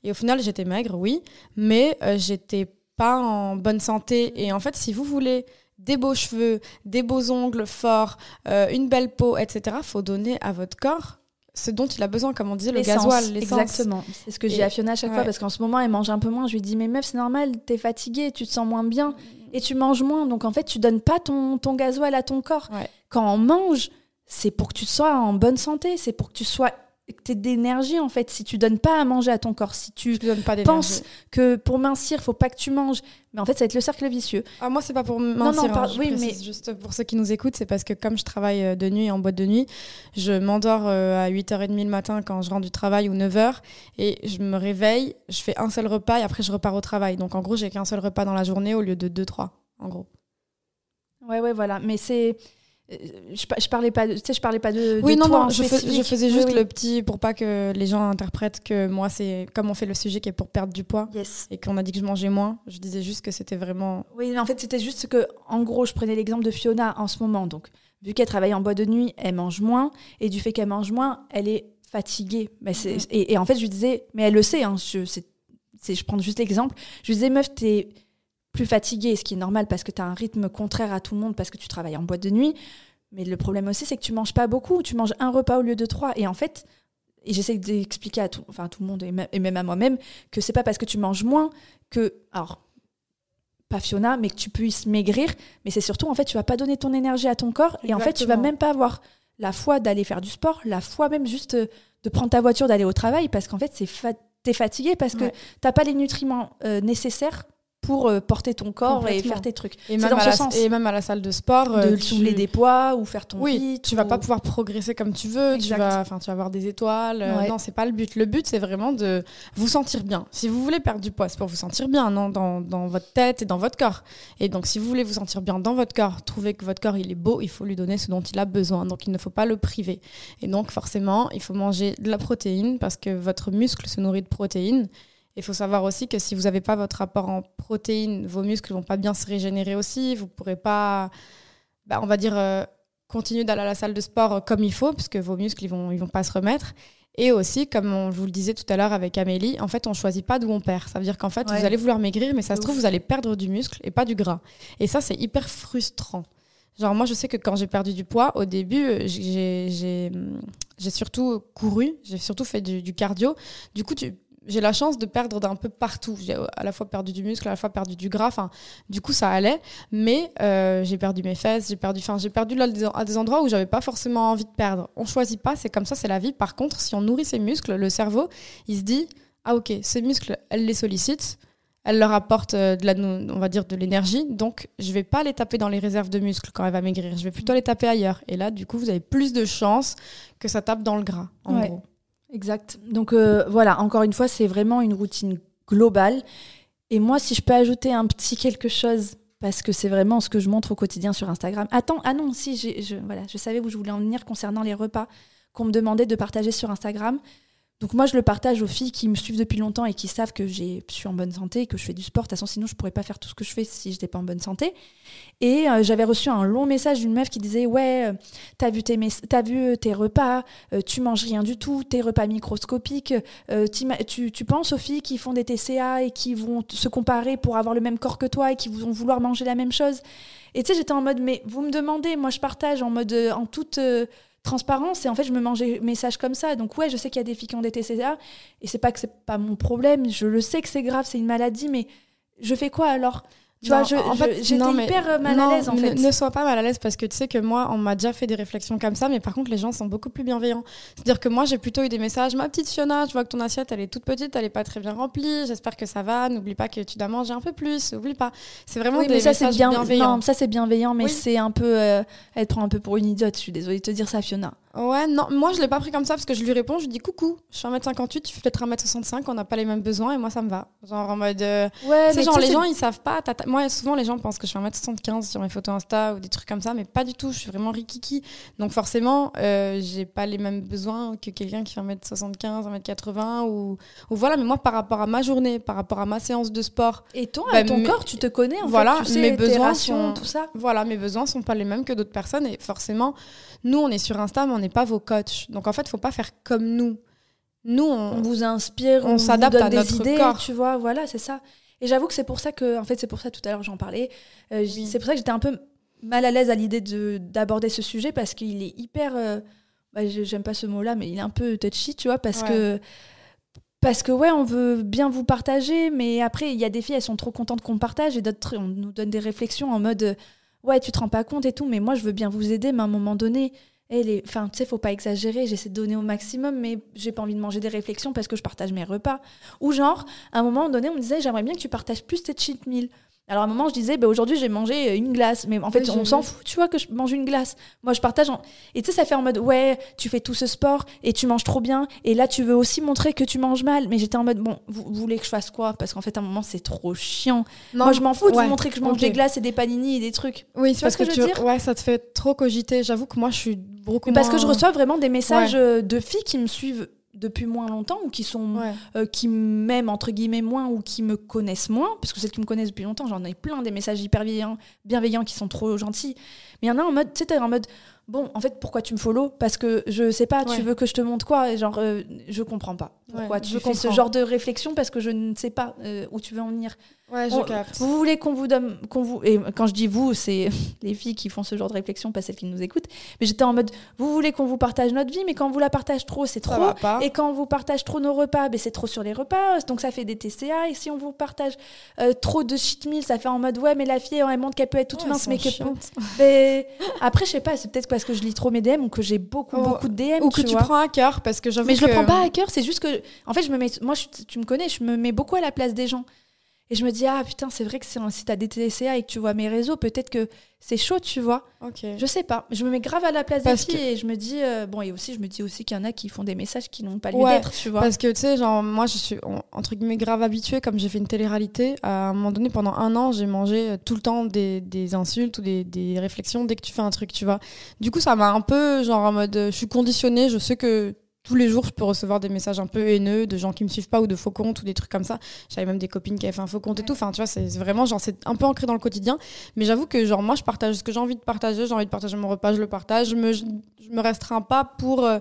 Et au final, j'étais maigre, oui, mais euh, j'étais pas en bonne santé. Et en fait, si vous voulez des beaux cheveux, des beaux ongles forts, euh, une belle peau, etc., faut donner à votre corps ce dont il a besoin, comme on dit, le gasoil, l'essence. Exactement. C'est ce que dis à Fiona à chaque fois, parce qu'en ce moment, elle mange un peu moins. Je lui dis, mais meuf, c'est normal, t'es fatiguée, tu te sens moins bien, et tu manges moins. Donc, en fait, tu donnes pas ton, ton gasoil à ton corps. Quand on mange, c'est pour que tu sois en bonne santé, c'est pour que tu sois d'énergie en fait si tu donnes pas à manger à ton corps si tu, penses que pour mincir faut pas que tu manges. Mais en fait ça va être le cercle vicieux. Ah moi c'est pas pour mincir non, non, hein, oui mais juste pour ceux qui nous écoutent c'est parce que comme je travaille euh, de nuit en boîte de nuit je m'endors euh, à 8h30 le matin quand je rentre du travail ou 9h et je me réveille je fais un seul repas et après je repars au travail. Donc en gros j'ai qu'un seul repas dans la journée au lieu de 2 3 en gros. Ouais ouais voilà. Mais c'est je, je, parlais pas de, tu sais, je parlais pas de. Oui, non, non, je, je, faisais juste le petit pour pas que les gens interprètent que moi, c'est comme on fait le sujet qui est pour perdre du poids et qu'on a dit que je mangeais moins. Je disais juste que c'était vraiment. Oui, mais en fait, c'était juste que, en gros, je prenais l'exemple de Fiona en ce moment. Donc, vu qu'elle travaille en bois de nuit, elle mange moins et du fait qu'elle mange moins, elle est fatiguée. Mais c'est, mm-hmm. et, et, en fait, je lui disais, mais elle le sait, hein, je, c'est, je prends juste l'exemple. Je lui disais, meuf, t'es plus fatigué, ce qui est normal parce que tu as un rythme contraire à tout le monde parce que tu travailles en boîte de nuit. Mais le problème aussi, c'est que tu manges pas beaucoup. Tu manges un repas au lieu de trois. Et en fait, et j'essaie d'expliquer à tout, enfin, tout le monde et même à moi-même que c'est pas parce que tu manges moins que. Alors, pas Fiona, mais que tu puisses maigrir. Mais c'est surtout, en fait, tu vas pas donner ton énergie à ton corps. Et en fait, tu vas même pas avoir la foi d'aller faire du sport, la foi même juste de prendre ta voiture, d'aller au travail, parce qu'en fait, c'est tu es fatigué parce que tu n'as pas les nutriments euh, nécessaires pour euh, porter ton corps et faire tes trucs. Et même, dans ce sens. et même à la salle de sport. De euh, soulever des poids ou faire ton Oui, tu vas pas pouvoir progresser comme tu veux. Tu vas, tu vas avoir des étoiles. Euh, non, c'est pas le but. Le but, c'est vraiment de vous sentir bien. Si vous voulez perdre du poids, c'est pour vous sentir bien non dans, dans, votre tête et dans votre corps. Et donc, si vous voulez vous sentir bien dans votre corps, trouver que votre corps il est beau, il faut lui donner ce dont il a besoin. Donc, il ne faut pas le priver. Et donc, forcément, il faut manger de la protéine parce que votre muscle se nourrit de protéines. Il faut savoir aussi que si vous n'avez pas votre apport en protéines, vos muscles ne vont pas bien se régénérer aussi. Vous ne pourrez pas, bah, on va dire, euh, continuer d'aller à la salle de sport comme il faut, puisque vos muscles ne vont, ils vont pas se remettre. Et aussi, comme on vous le disait tout à l'heure avec Amélie, en fait, on choisit pas d'où on perd. Ça veut dire qu'en fait, vous allez vouloir maigrir, mais ça se trouve, vous allez perdre du muscle et pas du gras. Et ça, c'est hyper frustrant. Genre, moi, je sais que quand j'ai perdu du poids, au début, euh, j'ai surtout couru, j'ai surtout fait du, du, cardio. Du coup, tu, j'ai la chance de perdre d'un peu partout. J'ai à la fois perdu du muscle, à la fois perdu du gras. Enfin, du coup, ça allait. Mais euh, j'ai perdu mes fesses, j'ai perdu, enfin, j'ai perdu là, à des endroits où j'avais pas forcément envie de perdre. On choisit pas, c'est comme ça, c'est la vie. Par contre, si on nourrit ses muscles, le cerveau, il se dit, ah ok, ces muscles, elle les sollicite, elle leur apporte euh, de la, on va dire, de l'énergie. Donc, je vais pas les taper dans les réserves de muscles quand elle va maigrir. Je vais plutôt les taper ailleurs. Et là, du coup, vous avez plus de chances que ça tape dans le gras, en gros. Exact. Donc euh, voilà, encore une fois, c'est vraiment une routine globale. Et moi, si je peux ajouter un petit quelque chose, parce que c'est vraiment ce que je montre au quotidien sur Instagram. Attends, ah non, si, je, voilà, je savais où je voulais en venir concernant les repas qu'on me demandait de partager sur Instagram. Donc moi, je le partage aux filles qui me suivent depuis longtemps et qui savent que je suis en bonne santé, que je fais du sport. De toute façon, sinon, je pourrais pas faire tout ce que je fais si je n'étais pas en bonne santé. Et euh, j'avais reçu un long message d'une meuf qui disait Ouais, euh, t'as vu, tes as vu euh, tes repas, tu manges rien du tout, tes repas microscopiques. tu, tu penses aux filles qui font des TCA et qui vont se comparer pour avoir le même corps que toi et qui vont vouloir manger la même chose. Et tu sais, j'étais en mode Mais vous me demandez, moi je partage en mode en toute transparence et en fait je me mangeais messages comme ça. Donc ouais je sais qu'il y a des filles qui ont des TCA et c'est pas que c'est pas mon problème. Je le sais que c'est grave c'est une maladie mais je fais quoi alors? Tu vois, je, en fait, j'étais hyper euh, mal à l'aise en fait. Ne, sois pas mal à l'aise parce que tu sais que moi, on m'a déjà fait des réflexions comme ça, mais par contre, les gens sont beaucoup plus bienveillants. C'est-à-dire que moi, j'ai plutôt eu des messages Ma petite Fiona, je vois que ton assiette, elle est toute petite, elle est pas très bien remplie, j'espère que ça va, n'oublie pas que tu dois manger un peu plus, n'oublie pas. C'est vraiment des ça, messages bien, bienveillants. Non, ça, c'est bienveillant, mais c'est un peu. Euh, elle prend un peu pour une idiote, je suis désolée de te dire ça, Fiona. Ouais, non, moi je l'ai pas pris comme ça parce que je lui réponds, je lui dis coucou, je suis 1m58, tu fais peut-être 1m65, on n'a pas les mêmes besoins et moi ça me va. Genre en mode. Euh, ouais, c'est genre les gens ils savent pas. Moi souvent les gens pensent que je suis 1m75 sur mes photos Insta ou des trucs comme ça, mais pas du tout, je suis vraiment rikiki. Donc forcément, euh, j'ai pas les mêmes besoins que quelqu'un qui fait 1m75, 1m80 ou, ou voilà, mais moi par rapport à ma journée, par rapport à ma séance de sport. Et ton, bah, ton corps, tu te connais en voilà, fait, tu sais, mes besoins sont, tout ça. Voilà, mes besoins sont pas les mêmes que d'autres personnes et forcément, nous on est sur Insta, mais on n'est pas vos coachs. Donc en fait, il faut pas faire comme nous. Nous, on, vous inspire, on, s'adapte à des notre idées, corps. tu vois, voilà, c'est ça. Et j'avoue que c'est pour ça que, en fait, c'est pour ça tout à l'heure j'en parlais. Euh, c'est pour ça que j'étais un peu mal à l'aise à l'idée d'aborder ce sujet parce qu'il est hyper. Euh, bah, j'aime pas ce mot-là, mais il est un peu touchy, tu vois, parce que. Parce que ouais, on veut bien vous partager, mais après, il y a des filles, elles sont trop contentes qu'on partage, et d'autres, on nous donne des réflexions en mode ouais, tu te rends pas compte et tout, mais moi, je veux bien vous aider, mais à un moment donné, et enfin, tu sais, faut pas exagérer, j'essaie de donner au maximum, mais j'ai pas envie de manger des réflexions parce que je partage mes repas. Ou genre, à un moment donné, on me disait, j'aimerais bien que tu partages plus tes cheat meals. Alors à un moment, je disais, bah, aujourd'hui, j'ai mangé euh, une glace. Mais en fait, on s'en fout, tu vois, que je mange une glace. Moi, je partage. Et tu sais, ça fait en mode, ouais, tu fais tout ce sport et tu manges trop bien. Et là, tu veux aussi montrer que tu manges mal. Mais j'étais en mode, bon, vous, voulez que je fasse quoi? Parce qu'en fait, à un moment, c'est trop chiant. Moi, je m'en fous de vous montrer que je mange des glaces et des panini et des trucs. Oui, c'est parce que, que, je veux dire? Ouais, ça te fait trop cogiter. J'avoue que moi, je suis beaucoup. Parce que je reçois vraiment des messages euh, de filles qui me suivent depuis moins longtemps ou qui sont euh, qui m'aiment entre guillemets moins ou qui me connaissent moins parce que celles qui me connaissent depuis longtemps j'en ai plein des messages hyper bienveillants, bienveillants qui sont trop gentils. Mais il y en a en mode tu sais en mode bon, en fait, pourquoi tu me follow? Parce que je sais pas, tu veux que je te montre quoi? Genre, euh, je comprends pas. Pourquoi tu fais ce genre de réflexion Parce que je ne sais pas euh, où tu veux en venir. Ouais, je capte. Vous voulez qu'on vous donne, qu'on vous, et quand je dis vous, c'est les filles qui font ce genre de réflexion, pas celles qui nous écoutent. Mais j'étais en mode, vous voulez qu'on vous partage notre vie, mais quand on vous la partage trop, c'est trop. Et quand on vous partage trop nos repas, ben c'est trop sur les repas, donc ça fait des TCA. Et si on vous partage euh, trop de shit meal, ça fait en mode, ouais, mais la fille, elle montre qu'elle peut être toute mince, mais que. mais après, je sais pas, c'est peut-être parce que je lis trop mes DM ou que j'ai beaucoup, oh. beaucoup de DM. Ou que tu prends à cœur, parce que j'avoue Mais je le prends pas à cœur, c'est juste que. En fait, je me mets. Moi, tu me connais, je me mets beaucoup à la place des gens. Et je me dis, ah putain, c'est vrai que si t'as des TCA et que tu vois mes réseaux, peut-être que c'est chaud, tu vois. Je sais pas. Je me mets grave à la place des filles et je me dis, euh, bon, et aussi, je me dis aussi qu'il y en a qui font des messages qui n'ont pas lieu d'être, tu vois. Parce que, tu sais, genre, moi, je suis, entre guillemets, grave habituée, comme j'ai fait une télé-réalité. À un moment donné, pendant un an, j'ai mangé euh, tout le temps des, des insultes ou des, des, réflexions dès que tu fais un truc, tu vois. Du coup, ça m'a un peu, genre, en mode, euh, je suis conditionnée, je sais que tous les jours, je peux recevoir des messages un peu haineux de gens qui me suivent pas ou de faux comptes ou des trucs comme ça. J'avais même des copines qui avaient fait un faux compte et tout. Enfin, tu vois, c'est vraiment genre c'est un peu ancré dans le quotidien. Mais j'avoue que genre moi, je partage ce que j'ai envie de partager. J'ai envie de partager mon repas, je le partage. Je me, je, me restreins pas pour euh,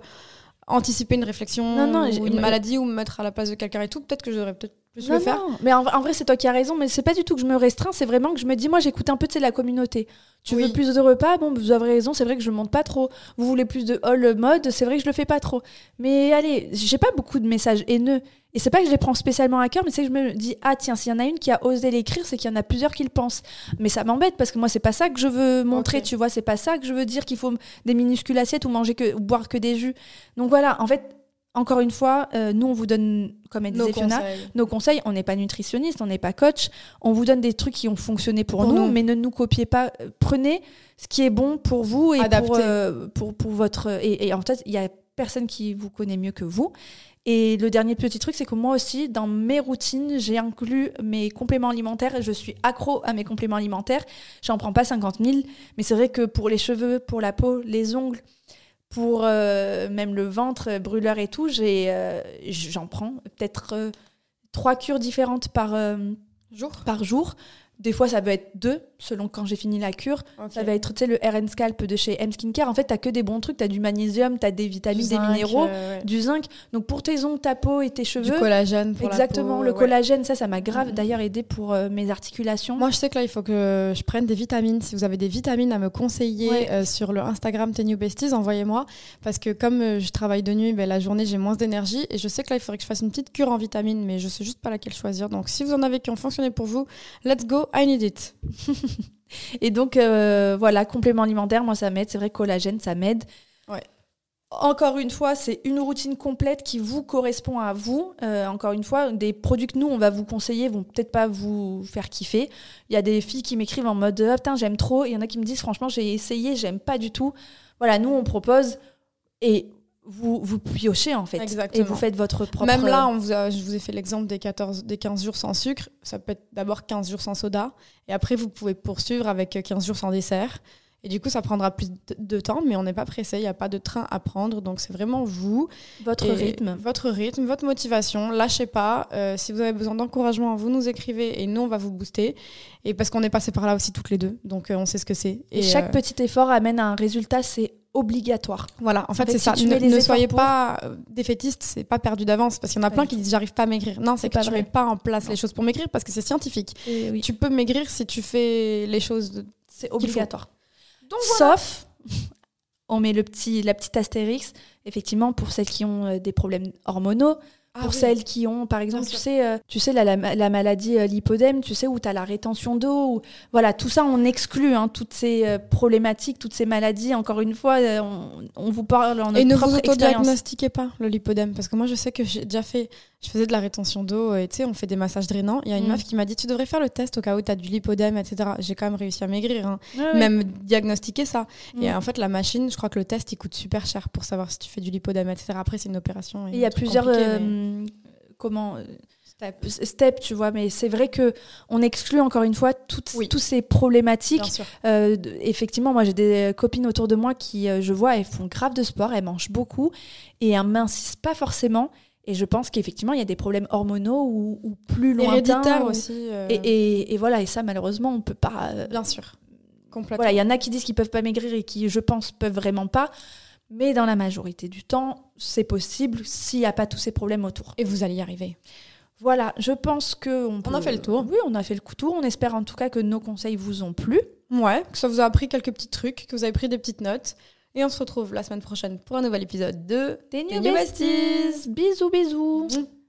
anticiper une réflexion ou une maladie ou me mettre à la place de quelqu'un et tout. Peut-être que j'aurais peut-être plus le faire. Mais en, vrai, c'est toi qui as raison. Mais c'est pas du tout que je me restreins. C'est vraiment que je me dis, moi, j'écoute un peu de la communauté. Tu veux plus de repas? Bon, vous avez raison. C'est vrai que je monte pas trop. Vous voulez plus de all mode? C'est vrai que je le fais pas trop. Mais allez, j'ai pas beaucoup de messages haineux. Et c'est pas que je les prends spécialement à cœur, mais c'est que je me dis, ah tiens, s'il y en a une qui a osé l'écrire, c'est qu'il y en a plusieurs qui le pensent. Mais ça m'embête parce que moi, c'est pas ça que je veux montrer, tu vois, c'est pas ça que je veux dire qu'il faut des minuscules assiettes ou manger que, ou boire que des jus. Donc voilà, en fait, encore une fois, euh, nous, on vous donne, comme elle disait nos Fiona, conseils. nos conseils. On n'est pas nutritionniste, on n'est pas coach. On vous donne des trucs qui ont fonctionné pour, nous, mais ne nous copiez pas. Prenez ce qui est bon pour vous et pour, euh, pour, pour, votre. Et, en fait, il y a personne qui vous connaît mieux que vous. Et le dernier petit truc, c'est que moi aussi, dans mes routines, j'ai inclus mes compléments alimentaires. Je suis accro à mes compléments alimentaires. J'en prends pas 50 000, mais c'est vrai que pour les cheveux, pour la peau, les ongles, pour euh, même le ventre, brûleur et tout, j'ai, euh, j'en prends peut-être euh, trois cures différentes par, jour. par jour. Des fois, ça peut être deux, selon quand j'ai fini la cure. Ça va être, tu le RN Scalp de chez M Skincare. En fait, t'as que des bons trucs. T'as du magnésium, t'as des vitamines, des minéraux, euh, ouais. du zinc. Donc, pour tes ongles, ta peau et tes cheveux. Du collagène pour la Exactement, peau, le ouais. collagène, ça, ça m'a grave d'ailleurs aidé pour euh, mes articulations. Moi, je sais que là, il faut que je prenne des vitamines. Si vous avez des vitamines à me conseiller Ouais. euh, sur le Instagram Tenue Besties, envoyez-moi. Parce que comme je travaille de nuit, ben, la journée, j'ai moins d'énergie. Et je sais que là, il faudrait que je fasse une petite cure en vitamines, mais je sais juste pas laquelle choisir. Donc, si vous en avez qui ont fonctionné pour vous, let's go, I need it. Et donc, euh, voilà, complément alimentaire, moi, ça m'aide. C'est vrai, collagène, ça m'aide. Ouais. Encore une fois, c'est une routine complète qui vous correspond à vous. Euh, encore une fois, des produits que nous, on va vous conseiller vont peut-être pas vous faire kiffer. Il y a des filles qui m'écrivent en mode ah, putain, j'aime trop. Il y en a qui me disent franchement, j'ai essayé, j'aime pas du tout. Voilà, nous, on propose et vous, vous piochez en fait. Exactement. Et vous faites votre propre. Même là, on vous a- je vous ai fait l'exemple des, 14, des 15 jours sans sucre. Ça peut être d'abord 15 jours sans soda. Et après, vous pouvez poursuivre avec 15 jours sans dessert. Et du coup, ça prendra plus de- temps, mais on n'est pas pressé. Il n'y a pas de train à prendre. Donc, c'est vraiment vous. votre rythme. Votre rythme, votre motivation. Lâchez pas. Euh, si vous avez besoin d'encouragement, vous nous écrivez et nous, on va vous booster. Et parce qu'on est passé par là aussi toutes les deux. Donc, euh, on sait ce que c'est. Et, chaque euh, petit effort amène à un résultat, c'est obligatoire. Voilà, en fait, c'est si ça. Ne, soyez pour- pas défaitiste, c'est pas perdu d'avance. Parce qu'il y en a plein qui disent j'arrive pas à maigrir. Non, c'est que pas tu mets pas en place les choses pour maigrir parce que c'est scientifique. Oui. Tu peux maigrir si tu fais les choses. de- C'est obligatoire. Donc Sauf, on met le petit, la petite astérix, effectivement, pour celles qui ont euh, des problèmes hormonaux, pour celles qui ont, par exemple, tu sûr. sais, euh, tu sais la, la, la maladie euh, lipodème, tu sais, où tu as la rétention d'eau. Voilà, tout ça, on exclut hein, toutes ces euh, problématiques, toutes ces maladies. Encore une fois, euh, on, on vous parle en notre Et ne vous autodiagnostiquez pas le lipodème. Parce que moi, je sais que j'ai déjà fait. Je faisais de la rétention d'eau et tu sais, on fait des massages drainants. Il y a une Mm. meuf qui m'a dit Tu devrais faire le test au cas où tu as du lipodème, etc. J'ai quand même réussi à maigrir. hein. Même diagnostiquer ça. Mm. Et en fait, la machine, je crois que le test, il coûte super cher pour savoir si tu fais du lipodème, etc. Après, c'est une opération. Et Il y a plusieurs euh, mais- comment euh, steps, tu vois, mais c'est vrai que on exclut encore une fois toutes, Oui. ces problématiques. Euh, effectivement, moi j'ai des copines autour de moi qui, euh, je vois, elles font grave de sport, elles mangent beaucoup et elles mincissent pas forcément. Et je pense qu'effectivement, il y a des problèmes hormonaux ou, ou plus lointains. Aussi. euh, Et, et- et voilà, et ça, malheureusement, on peut pas. euh, Bien sûr. Complètement. voilà, il y en a qui disent qu'ils peuvent pas maigrir et qui, je pense, peuvent vraiment pas. Mais dans la majorité du temps, c'est possible s'il n'y a pas tous ces problèmes autour. Et vous allez y arriver. Voilà, je pense que on, On a peut- fait le tour. Oui, on a fait le coup tour. On espère en tout cas que nos conseils vous ont plu. Ouais, que ça vous a appris quelques petits trucs, que vous avez pris des petites notes. Et on se retrouve la semaine prochaine pour un nouvel épisode de Des New Besties. Bisous, bisous. Mmh.